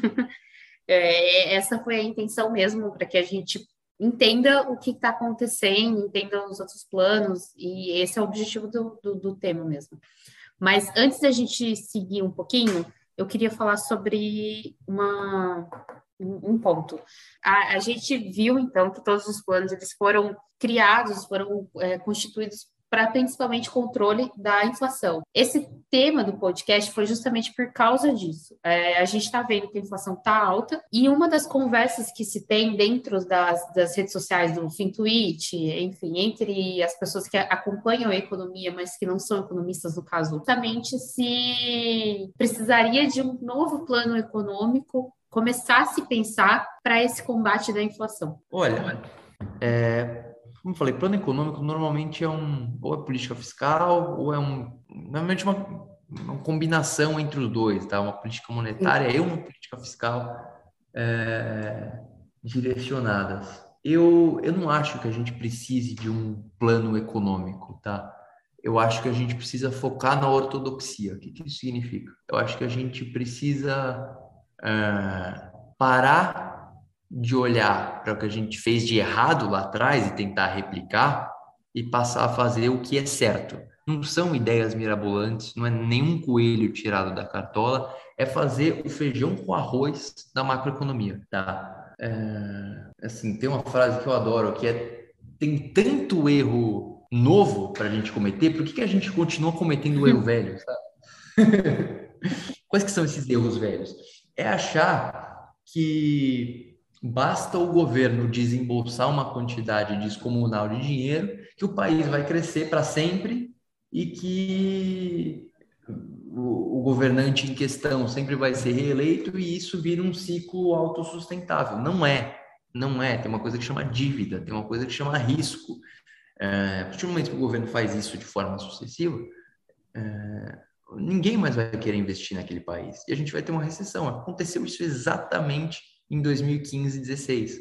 É, essa foi a intenção mesmo, para que a gente entenda o que está acontecendo, entenda os outros planos, e esse é o objetivo do, do, do tema mesmo. Mas antes da gente seguir um pouquinho, eu queria falar sobre uma, um ponto. A, a, gente viu, então, que todos os planos eles foram criados, foram é, constituídos para principalmente controle da inflação. Esse tema do podcast foi justamente por causa disso. É, a gente está vendo que a inflação está alta e uma das conversas que se tem dentro das, das redes sociais do FinTwitch, enfim, entre as pessoas que acompanham a economia, mas que não são economistas no caso, justamente se precisaria de um novo plano econômico começar a se pensar para esse combate da inflação. Olha, é, como eu falei, plano econômico normalmente é um ou é política fiscal ou é um normalmente uma, uma combinação entre os dois, tá? Uma política monetária e uma política fiscal é, direcionadas. Eu, eu não acho que a gente precise de um plano econômico, tá? Eu acho que a gente precisa focar na ortodoxia. O que, que isso significa? Eu acho que a gente precisa é, parar de olhar para o que a gente fez de errado lá atrás e tentar replicar e passar a fazer o que é certo. Não são ideias mirabolantes, não é nenhum coelho tirado da cartola, é fazer o feijão com arroz da macroeconomia, tá? É, assim, tem uma frase que eu adoro, que é tem tanto erro novo para a gente cometer, por que, que a gente continua cometendo o erro velho? Quais que são esses erros velhos? É achar que Basta o governo desembolsar uma quantidade descomunal de dinheiro que o país vai crescer para sempre e que o, governante em questão sempre vai ser reeleito e isso vira um ciclo autossustentável. Não é, não é. Tem uma coisa que chama dívida, tem uma coisa que chama risco. É, a partir do momento que o governo faz isso de forma sucessiva, é, ninguém mais vai querer investir naquele país e a gente vai ter uma recessão. Aconteceu isso exatamente em 2015 e 16,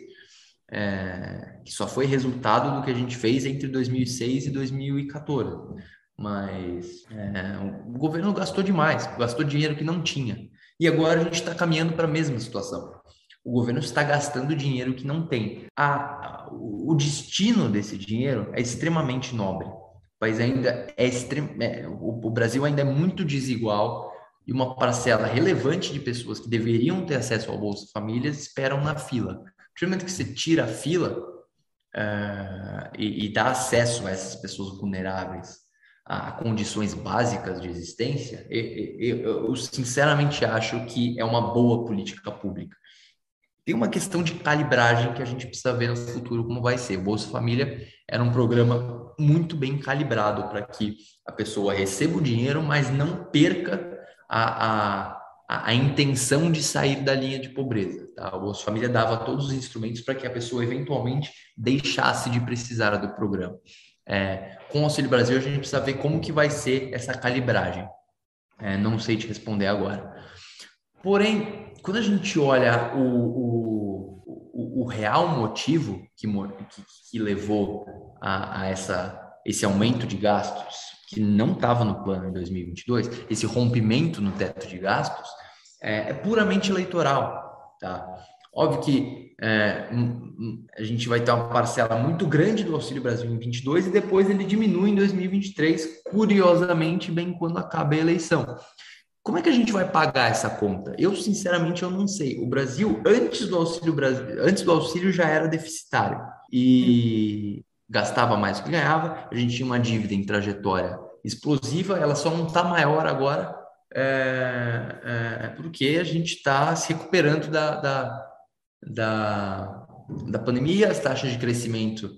é, que só foi resultado do que a gente fez entre 2006 e 2014. Mas é, o governo gastou demais, gastou dinheiro que não tinha. E agora a gente está caminhando para a mesma situação. O governo está gastando dinheiro que não tem. A, o destino desse dinheiro é extremamente nobre. O país ainda é, extrem, é o Brasil ainda é muito desigual e uma parcela relevante de pessoas que deveriam ter acesso ao Bolsa Família esperam na fila. No momento que você tira a fila uh, e, e, dá acesso a essas pessoas vulneráveis a, a condições básicas de existência, eu, eu, eu sinceramente acho que é uma boa política pública. Tem uma questão de calibragem que a gente precisa ver no futuro como vai ser. Bolsa Família era um programa muito bem calibrado para que a pessoa receba o dinheiro, mas não perca a, a, a intenção de sair da linha de pobreza. Tá? Bolsa Família dava todos os instrumentos para que a pessoa eventualmente deixasse de precisar do programa. É, com o Auxílio Brasil, a gente precisa ver como que vai ser essa calibragem. É, não sei te responder agora. Porém, quando a gente olha o, o, o, o real motivo que, que, que levou a, a essa, esse aumento de gastos que não estava no plano em 2022, esse rompimento no teto de gastos, é, é puramente eleitoral. Tá? Óbvio que é, a gente vai ter uma parcela muito grande do Auxílio Brasil em 22 e depois ele diminui em 2023, curiosamente, bem quando acaba a eleição. Como é que a gente vai pagar essa conta? Eu, sinceramente, eu não sei. O Brasil, antes do Auxílio Brasil, antes do auxílio já era deficitário. E gastava mais do que ganhava, a gente tinha uma dívida em trajetória explosiva, ela só não está maior agora é, é, é, porque a gente está se recuperando da, da, da, da pandemia, as taxas de crescimento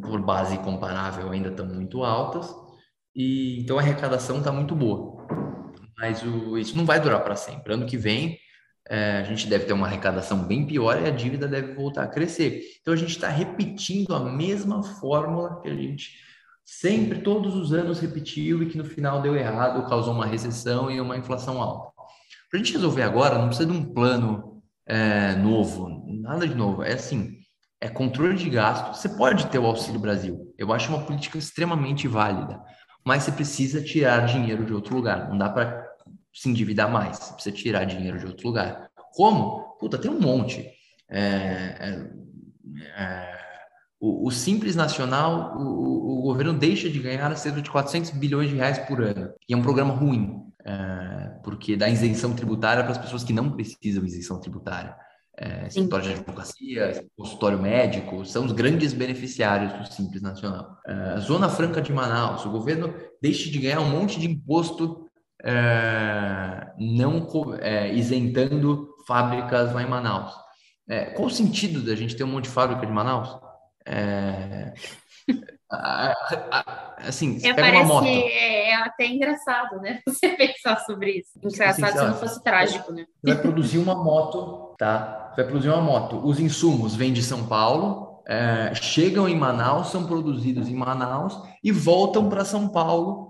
por base comparável ainda estão muito altas, e então a arrecadação está muito boa. Mas o, isso não vai durar para sempre. Ano que vem, é, a gente deve ter uma arrecadação bem pior e a dívida deve voltar a crescer. Então a gente está repetindo a mesma fórmula que a gente sempre, todos os anos repetiu e que no final deu errado, causou uma recessão e uma inflação alta. Para a gente resolver agora, não precisa de um plano é, novo, nada de novo. É assim, é controle de gasto. Você pode ter o Auxílio Brasil. Eu acho uma política extremamente válida, mas você precisa tirar dinheiro de outro lugar. Não dá para se endividar mais, você precisa tirar dinheiro de outro lugar. Como? Puta, tem um monte. É, é, é, o, o, Simples Nacional, o, o, governo deixa de ganhar cerca de 400 bilhões de reais por ano. E é um programa ruim, é, porque dá isenção tributária para as pessoas que não precisam de isenção tributária. É, escritório de advocacia, consultório médico, são os grandes beneficiários do Simples Nacional. É, Zona Franca de Manaus, o governo deixa de ganhar um monte de imposto é, não é, isentando fábricas lá em Manaus. É, qual o sentido da gente ter um monte de fábrica de Manaus? É, assim, é, parece, uma moto. É, é, até engraçado, né? Você pensar sobre isso. Engraçado assim, se não fosse trágico, né? Vai produzir uma moto, tá? Vai produzir uma moto. Os insumos vêm de São Paulo, é, chegam em Manaus, são produzidos em Manaus e voltam para São Paulo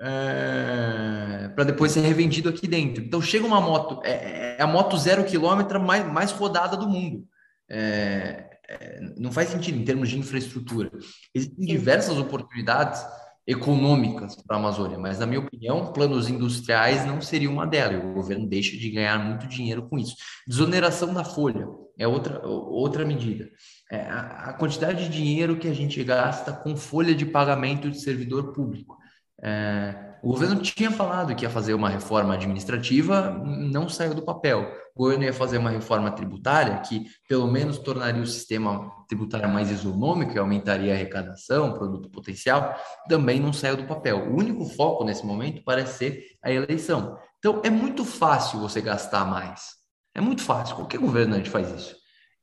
é, para depois ser revendido aqui dentro. Então chega uma moto, é, é a moto zero quilômetro mais, mais rodada do mundo. É, é, não faz sentido em termos de infraestrutura. Existem diversas oportunidades econômicas para a Amazônia, mas na minha opinião, planos industriais não seria uma delas. O governo deixa de ganhar muito dinheiro com isso. Desoneração da folha é outra, outra medida. É a, a quantidade de dinheiro que a gente gasta com folha de pagamento de servidor público. É, o governo tinha falado que ia fazer uma reforma administrativa, não saiu do papel. O governo ia fazer uma reforma tributária que, pelo menos, tornaria o sistema tributário mais isonômico e aumentaria a arrecadação, produto potencial, também não saiu do papel. O único foco nesse momento parece ser a eleição. Então, é muito fácil você gastar mais. É muito fácil. Qualquer governante faz isso.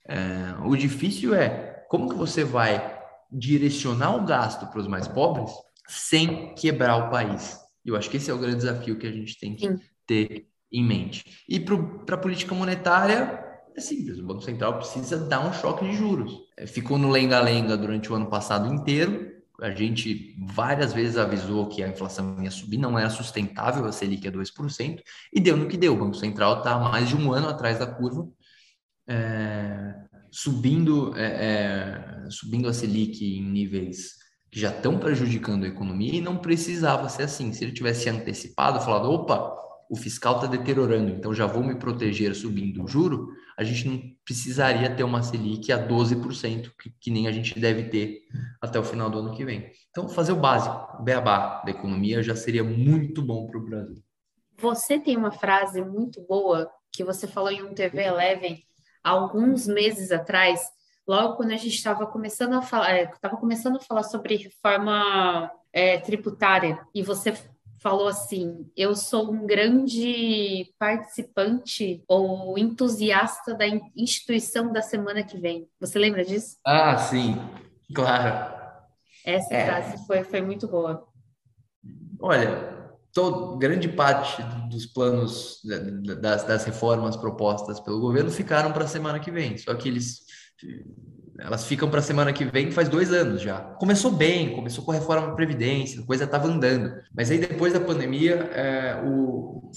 É, o difícil é como que você vai direcionar o gasto para os mais pobres sem quebrar o país. Eu acho que esse é o grande desafio que a gente tem que Sim. ter em mente. E para a política monetária, é simples: o Banco Central precisa dar um choque de juros. É, ficou no lenga-lenga durante o ano passado inteiro. A gente várias vezes avisou que a inflação ia subir, não era sustentável, a Selic é 2%, e deu no que deu. O Banco Central está mais de um ano atrás da curva, é, subindo, é, é subindo a Selic em níveis que já estão prejudicando a economia e não precisava ser assim. Se ele tivesse antecipado, falado, opa, o fiscal está deteriorando, então já vou me proteger subindo o juro, a gente não precisaria ter uma Selic a 12%, que, que nem a gente deve ter até o final do ano que vem. Então, fazer o básico, o beabá da economia já seria muito bom para o Brasil. Você tem uma frase muito boa que você falou em um TV Eleven alguns meses atrás, logo quando a gente estava começando a falar, estava é, começando a falar sobre reforma é, tributária, e você falou assim: eu sou um grande participante ou entusiasta da instituição da semana que vem. Você lembra disso? Ah, sim, claro. Essa é. frase foi, foi muito boa. Olha, todo, grande parte dos planos das, das reformas propostas pelo governo ficaram para a semana que vem. Só que eles elas ficam para a semana que vem faz dois anos já. Começou bem, começou com a reforma da Previdência, a coisa estava andando. Mas aí depois da pandemia, é, o,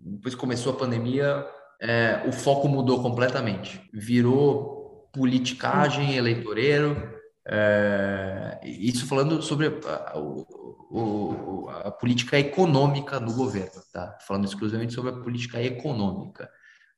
depois começou a pandemia, é, o foco mudou completamente. Virou politicagem, eleitoreiro. É, isso falando sobre a, o, a política econômica do governo, tá? Falando exclusivamente sobre a política econômica.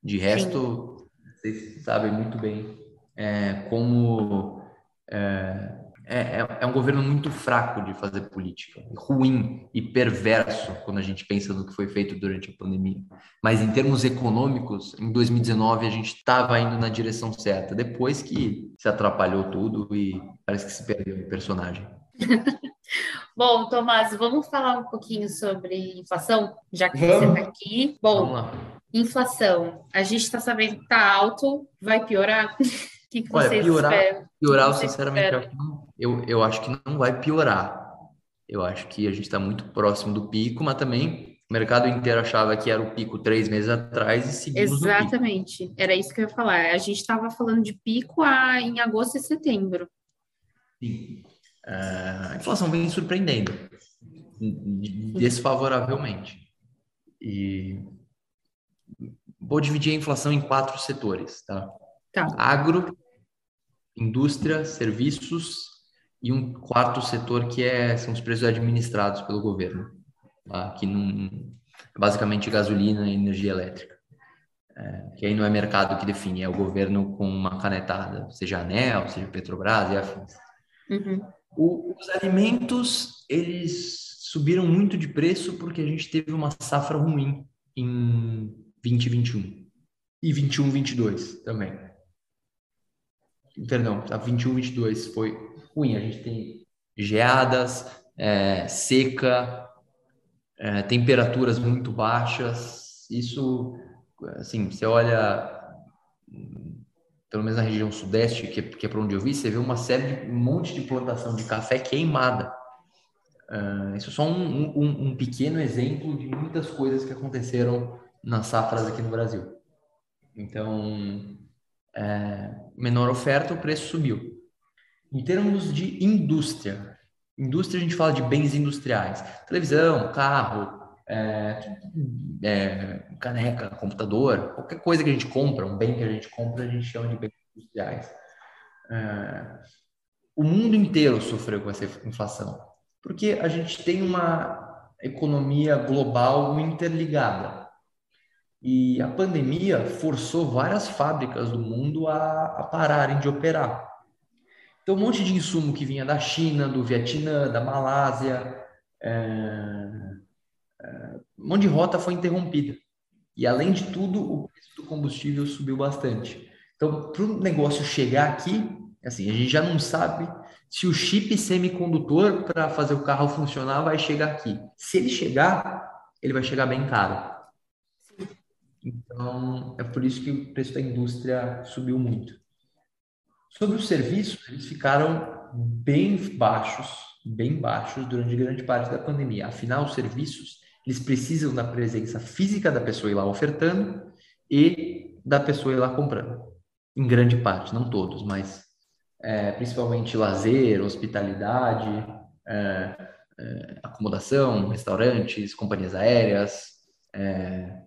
De resto, Sim. vocês sabem muito bem é, como é, é, é, é, um governo muito fraco de fazer política, ruim e perverso quando a gente pensa no que foi feito durante a pandemia. Mas em termos econômicos, em 2019 a gente estava indo na direção certa, depois que se atrapalhou tudo e parece que se perdeu o personagem. Bom, Tomás, vamos falar um pouquinho sobre inflação, já que vamos. você está aqui. Bom, inflação, a gente está sabendo que está alto, vai piorar? Que, que Olha, piorar, esperam? Piorar, sinceramente, eu, eu acho que não vai piorar. Eu acho que a gente está muito próximo do pico, mas também o mercado inteiro achava que era o pico três meses atrás e seguimos Exatamente, era isso que eu ia falar. A gente estava falando de pico a, em agosto e setembro. Sim. Uh, a inflação vem surpreendendo desfavoravelmente. E vou dividir a inflação em quatro setores, tá? Tá. Agro, indústria, serviços e um quarto setor que é, são os preços administrados pelo governo, tá? que não, basicamente gasolina e energia elétrica. É, que aí não é mercado que define, é o governo com uma canetada, seja ANEL, seja Petrobras e afins. Uhum. O, os alimentos, eles subiram muito de preço porque a gente teve uma safra ruim em 2021 e 21, 22 também perdão, a 21, 22 foi ruim. A gente tem geadas, é, seca, é, temperaturas muito baixas. Isso, assim, você olha, pelo menos na região sudeste, que, é, é para onde eu vi, você vê uma série de um monte de plantação de café queimada. Uh, isso é só um, um, um pequeno exemplo de muitas coisas que aconteceram nas safras aqui no Brasil. Então, é, menor oferta, o preço subiu. Em termos de indústria, indústria a gente fala de bens industriais, televisão, carro, é, é, caneca, computador, qualquer coisa que a gente compra, um bem que a gente compra, a gente chama de bens industriais. É, o mundo inteiro sofreu com essa inflação, porque a gente tem uma economia global interligada. E a pandemia forçou várias fábricas do mundo a, a pararem de operar. Então, um monte de insumo que vinha da China, do Vietnã, da Malásia, é, é, um monte de rota foi interrompida. E, além de tudo, o preço do combustível subiu bastante. Então, para o negócio chegar aqui, assim, a gente já não sabe se o chip semicondutor para fazer o carro funcionar vai chegar aqui. Se ele chegar, ele vai chegar bem caro. Então, é por isso que o preço da indústria subiu muito. Sobre os serviços, eles ficaram bem baixos, bem baixos durante grande parte da pandemia. Afinal, os serviços, eles precisam da presença física da pessoa ir lá ofertando e da pessoa ir lá comprando. Em grande parte, não todos, mas é, principalmente lazer, hospitalidade, é, é, acomodação, restaurantes, companhias aéreas, é,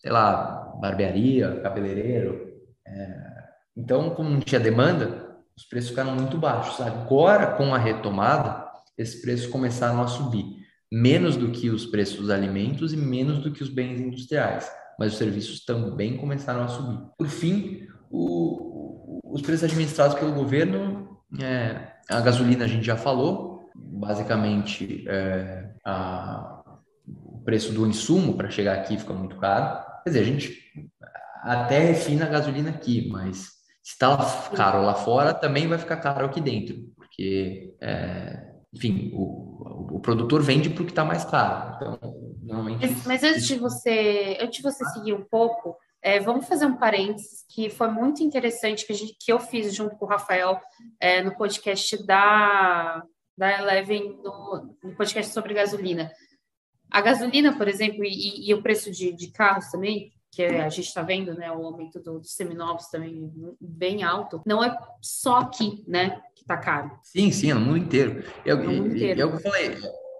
sei lá, barbearia, cabeleireiro. É... Então, como não tinha demanda, os preços ficaram muito baixos. Agora, com a retomada, esses preços começaram a subir, menos do que os preços dos alimentos e menos do que os bens industriais, mas os serviços também começaram a subir. Por fim, o, os preços administrados pelo governo, é, a gasolina a gente já falou, basicamente é, a preço do insumo para chegar aqui fica muito caro. Quer dizer, a gente até refina a gasolina aqui, mas se está caro lá fora, também vai ficar caro aqui dentro, porque, é, enfim, o, o produtor vende para o que está mais caro. Então, normalmente. Mas, mas antes de você, antes de você seguir um pouco, é, vamos fazer um parênteses que foi muito interessante que, gente, que eu fiz junto com o Rafael é, no podcast da, da Eleven, no, no, podcast sobre gasolina. A gasolina, por exemplo, e, e o preço de, de, carros também, que a gente está vendo, né, o aumento dos do seminovos também bem alto, não é só aqui, né, que está caro. Sim, sim, é no mundo inteiro. É, no mundo inteiro. É o que eu falei,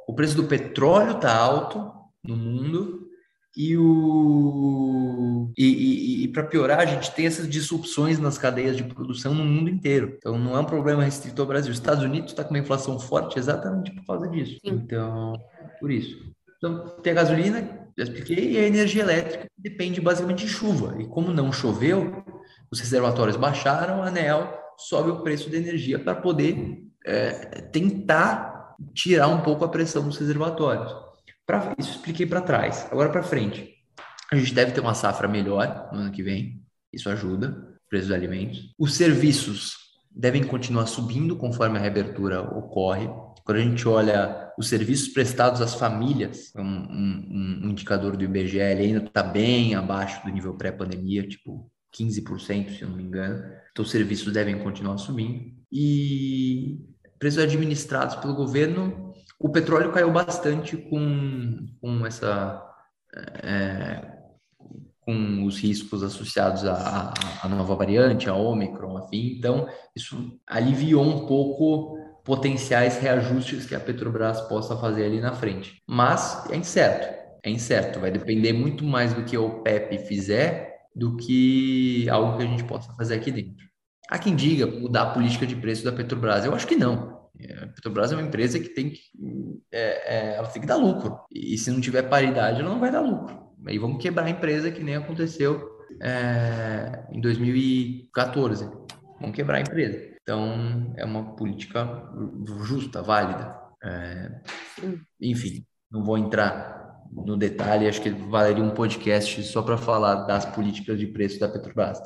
o preço do petróleo está alto no mundo, e o e, e, e para piorar, a gente tem essas disrupções nas cadeias de produção no mundo inteiro. Então não é um problema restrito ao Brasil. Os Estados Unidos está com uma inflação forte exatamente por causa disso. Sim. Então, por isso. Então, tem a gasolina, já expliquei, e a energia elétrica depende basicamente de chuva. E como não choveu, os reservatórios baixaram, a ANEL sobe o preço da energia para poder é, tentar tirar um pouco a pressão dos reservatórios. Pra, isso expliquei para trás. Agora para frente. A gente deve ter uma safra melhor no ano que vem. Isso ajuda preço dos alimentos. Os serviços devem continuar subindo conforme a reabertura ocorre. Quando a gente olha os serviços prestados às famílias, um, um, um indicador do IBGE, ele ainda está bem abaixo do nível pré-pandemia, tipo 15%, se eu não me engano. Então, os serviços devem continuar subindo. E preços administrados pelo governo o petróleo caiu bastante com, com essa é, com os riscos associados à, à, nova variante, a Omicron, afim. Então, isso aliviou um pouco potenciais reajustes que a Petrobras possa fazer ali na frente. Mas é incerto, é incerto. Vai depender muito mais do que o OPEP fizer do que algo que a gente possa fazer aqui dentro. Há quem diga mudar a política de preço da Petrobras. Eu acho que não. A Petrobras é uma empresa que tem que, é, é, ela tem que dar lucro. E se não tiver paridade, ela não vai dar lucro. Aí vamos quebrar a empresa que nem aconteceu é, em 2014. Vamos quebrar a empresa. Então, é uma política justa, válida. É, enfim, não vou entrar no detalhe, acho que valeria um podcast só para falar das políticas de preço da Petrobras.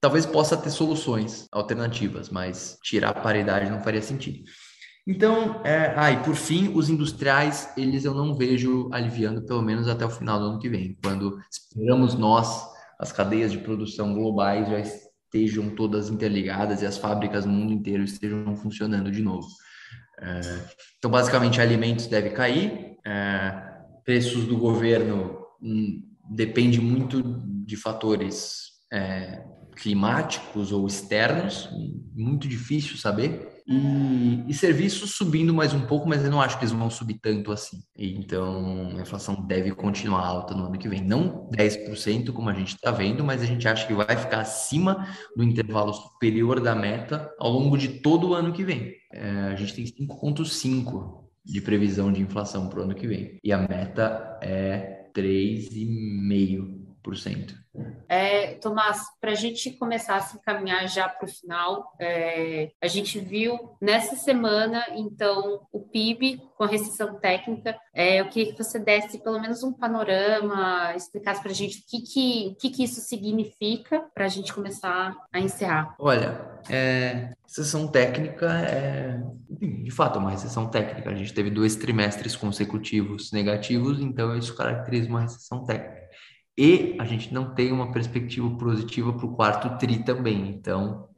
Talvez possa ter soluções alternativas, mas tirar a paridade não faria sentido. Então, é, ah, e por fim, os industriais, eles eu não vejo aliviando, pelo menos até o final do ano que vem, quando esperamos nós, as cadeias de produção globais já estejam todas interligadas e as fábricas no mundo inteiro estejam funcionando de novo. É, então, basicamente, alimentos deve cair, é, preços do governo hum, depende muito de fatores é, climáticos ou externos, muito difícil saber. E, e, serviços subindo mais um pouco, mas eu não acho que eles vão subir tanto assim. Então, a inflação deve continuar alta no ano que vem. Não 10%, como a gente está vendo, mas a gente acha que vai ficar acima do intervalo superior da meta ao longo de todo o ano que vem. É, a gente tem 5,5% de previsão de inflação para o ano que vem. E a meta é 3,5%. É, Tomás, para a gente começar a se encaminhar já para o final, é, a gente viu nessa semana, então, o PIB com a recessão técnica. É, eu queria que você desse pelo menos um panorama, explicasse para a gente o que, que, que, que isso significa para a gente começar a encerrar. Olha, é, recessão técnica é, de fato, uma recessão técnica. A gente teve dois trimestres consecutivos negativos, então isso caracteriza uma recessão técnica. E a gente não tem uma perspectiva positiva para o quarto TRI também. Então,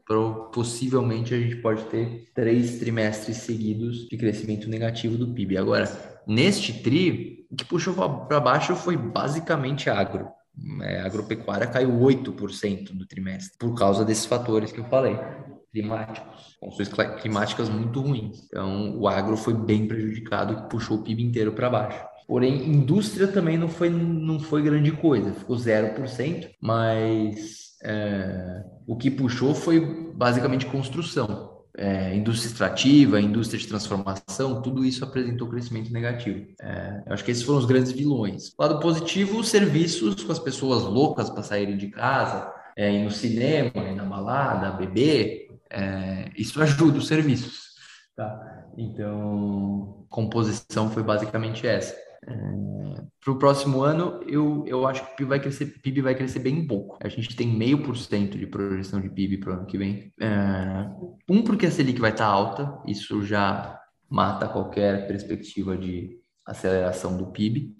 possivelmente a gente pode ter três trimestres seguidos de crescimento negativo do PIB. Agora, neste TRI, o que puxou para baixo foi basicamente agro. É, a agropecuária caiu 8% do trimestre, por causa desses fatores que eu falei, climáticos, condições climáticas muito ruins. Então, o agro foi bem prejudicado, que puxou o PIB inteiro para baixo. Porém, indústria também não foi, não foi grande coisa, ficou 0%, mas é, o que puxou foi basicamente construção. É, indústria extrativa, indústria de transformação, tudo isso apresentou crescimento negativo. É, eu acho que esses foram os grandes vilões. Lado positivo, os serviços com as pessoas loucas para saírem de casa, é, ir no cinema, ir na balada, beber, é, isso ajuda os serviços. Tá? Então, composição foi basicamente essa. Para o próximo ano, eu, eu acho que o PIB vai crescer, PIB vai crescer bem pouco. A gente tem meio por cento de projeção de PIB para o ano que vem. É, um, porque a Selic vai estar tá alta, isso já mata qualquer perspectiva de aceleração do PIB.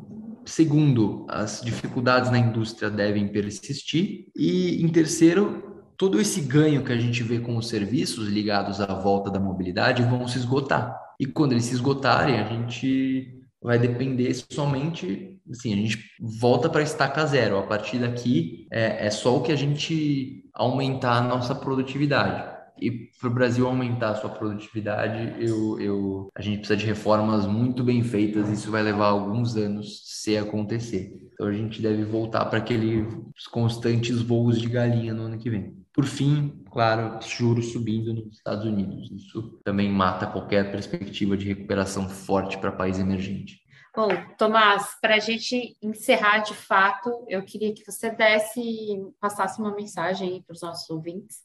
Segundo, as dificuldades na indústria devem persistir. E, em terceiro, todo esse ganho que a gente vê com os serviços ligados à volta da mobilidade vão se esgotar. E quando eles se esgotarem, a gente vai depender somente, assim, a gente volta para estaca zero. A partir daqui é, é só o que a gente aumentar a nossa produtividade. E para o Brasil aumentar a sua produtividade, eu, eu, a gente precisa de reformas muito bem feitas. Isso vai levar alguns anos se acontecer. Então a gente deve voltar para aqueles constantes voos de galinha no ano que vem. Por fim, claro, juros subindo nos Estados Unidos. Isso também mata qualquer perspectiva de recuperação forte para país emergente. Bom, Tomás, para a gente encerrar de fato, eu queria que você desse, passasse uma mensagem para os nossos ouvintes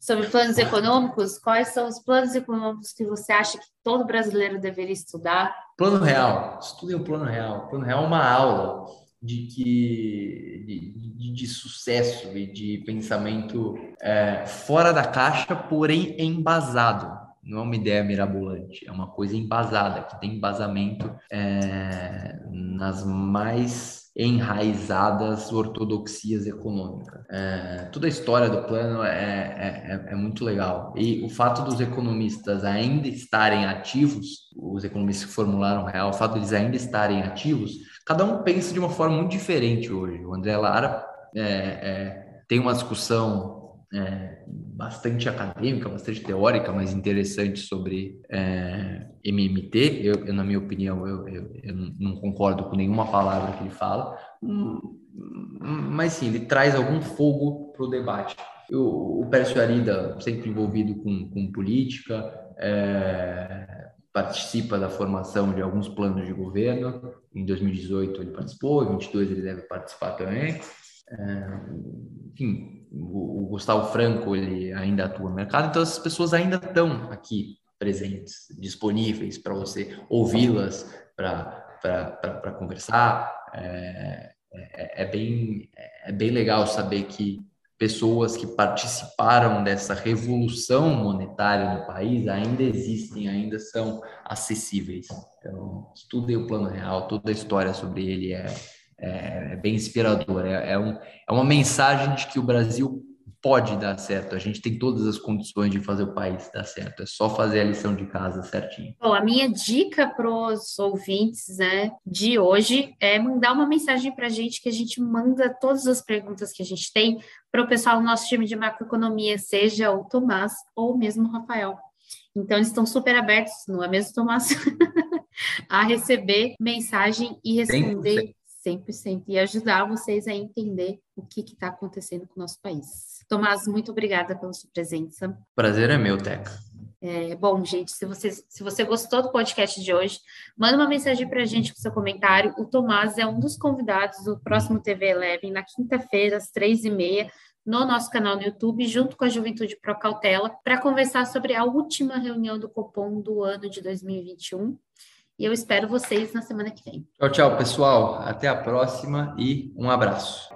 sobre planos econômicos. Quais são os planos econômicos que você acha que todo brasileiro deveria estudar? Plano real, estudem o plano real. O plano real é uma aula de que de, de, sucesso e de pensamento é, fora da caixa, porém embasado. Não é uma ideia mirabolante, é uma coisa embasada, que tem embasamento é, nas mais enraizadas ortodoxias econômicas. É, toda a história do plano é, é, é, é, muito legal. E o fato dos economistas ainda estarem ativos, os economistas que formularam o real, o fato de eles ainda estarem ativos, cada um pensa de uma forma muito diferente hoje. O André Lara é, é, tem uma discussão é, bastante acadêmica, bastante teórica, mas interessante sobre é, MMT. Eu, eu, na minha opinião, eu, eu, eu, não concordo com nenhuma palavra que ele fala, mas sim, ele traz algum fogo para o debate. o Pércio Arida, sempre envolvido com, com política, é, participa da formação de alguns planos de governo. Em 2018 ele participou, em 2022 ele deve participar também. É, enfim, o, Gustavo Franco ele ainda atua no mercado, então essas pessoas ainda estão aqui presentes, disponíveis para você ouvi-las, para conversar. É, é, é, bem, é bem legal saber que pessoas que participaram dessa revolução monetária no país ainda existem, ainda são acessíveis. Então, estudem o plano real, toda a história sobre ele é, é, é bem inspirador. É, é, um, é uma mensagem de que o Brasil pode dar certo. A gente tem todas as condições de fazer o país dar certo. É só fazer a lição de casa certinho. Bom, a minha dica para os ouvintes né, de hoje é mandar uma mensagem para a gente que a gente manda todas as perguntas que a gente tem para o pessoal do nosso time de macroeconomia, seja o Tomás ou mesmo o Rafael. Então, eles estão super abertos, não é mesmo, Tomás? a receber mensagem e responder 100% e ajudar vocês a entender o que está acontecendo com o nosso país. Tomás, muito obrigada pela sua presença. Prazer é meu, Teca. É, bom, gente, se você, se você gostou do podcast de hoje, manda uma mensagem para a gente com seu comentário. O Tomás é um dos convidados do próximo TV Eleven, na quinta-feira, às três e meia, no nosso canal no YouTube, junto com a Juventude Pro Cautela, para conversar sobre a última reunião do Copom do ano de 2021 e eu espero vocês na semana que vem. Tchau, tchau, pessoal. Até a próxima e um abraço.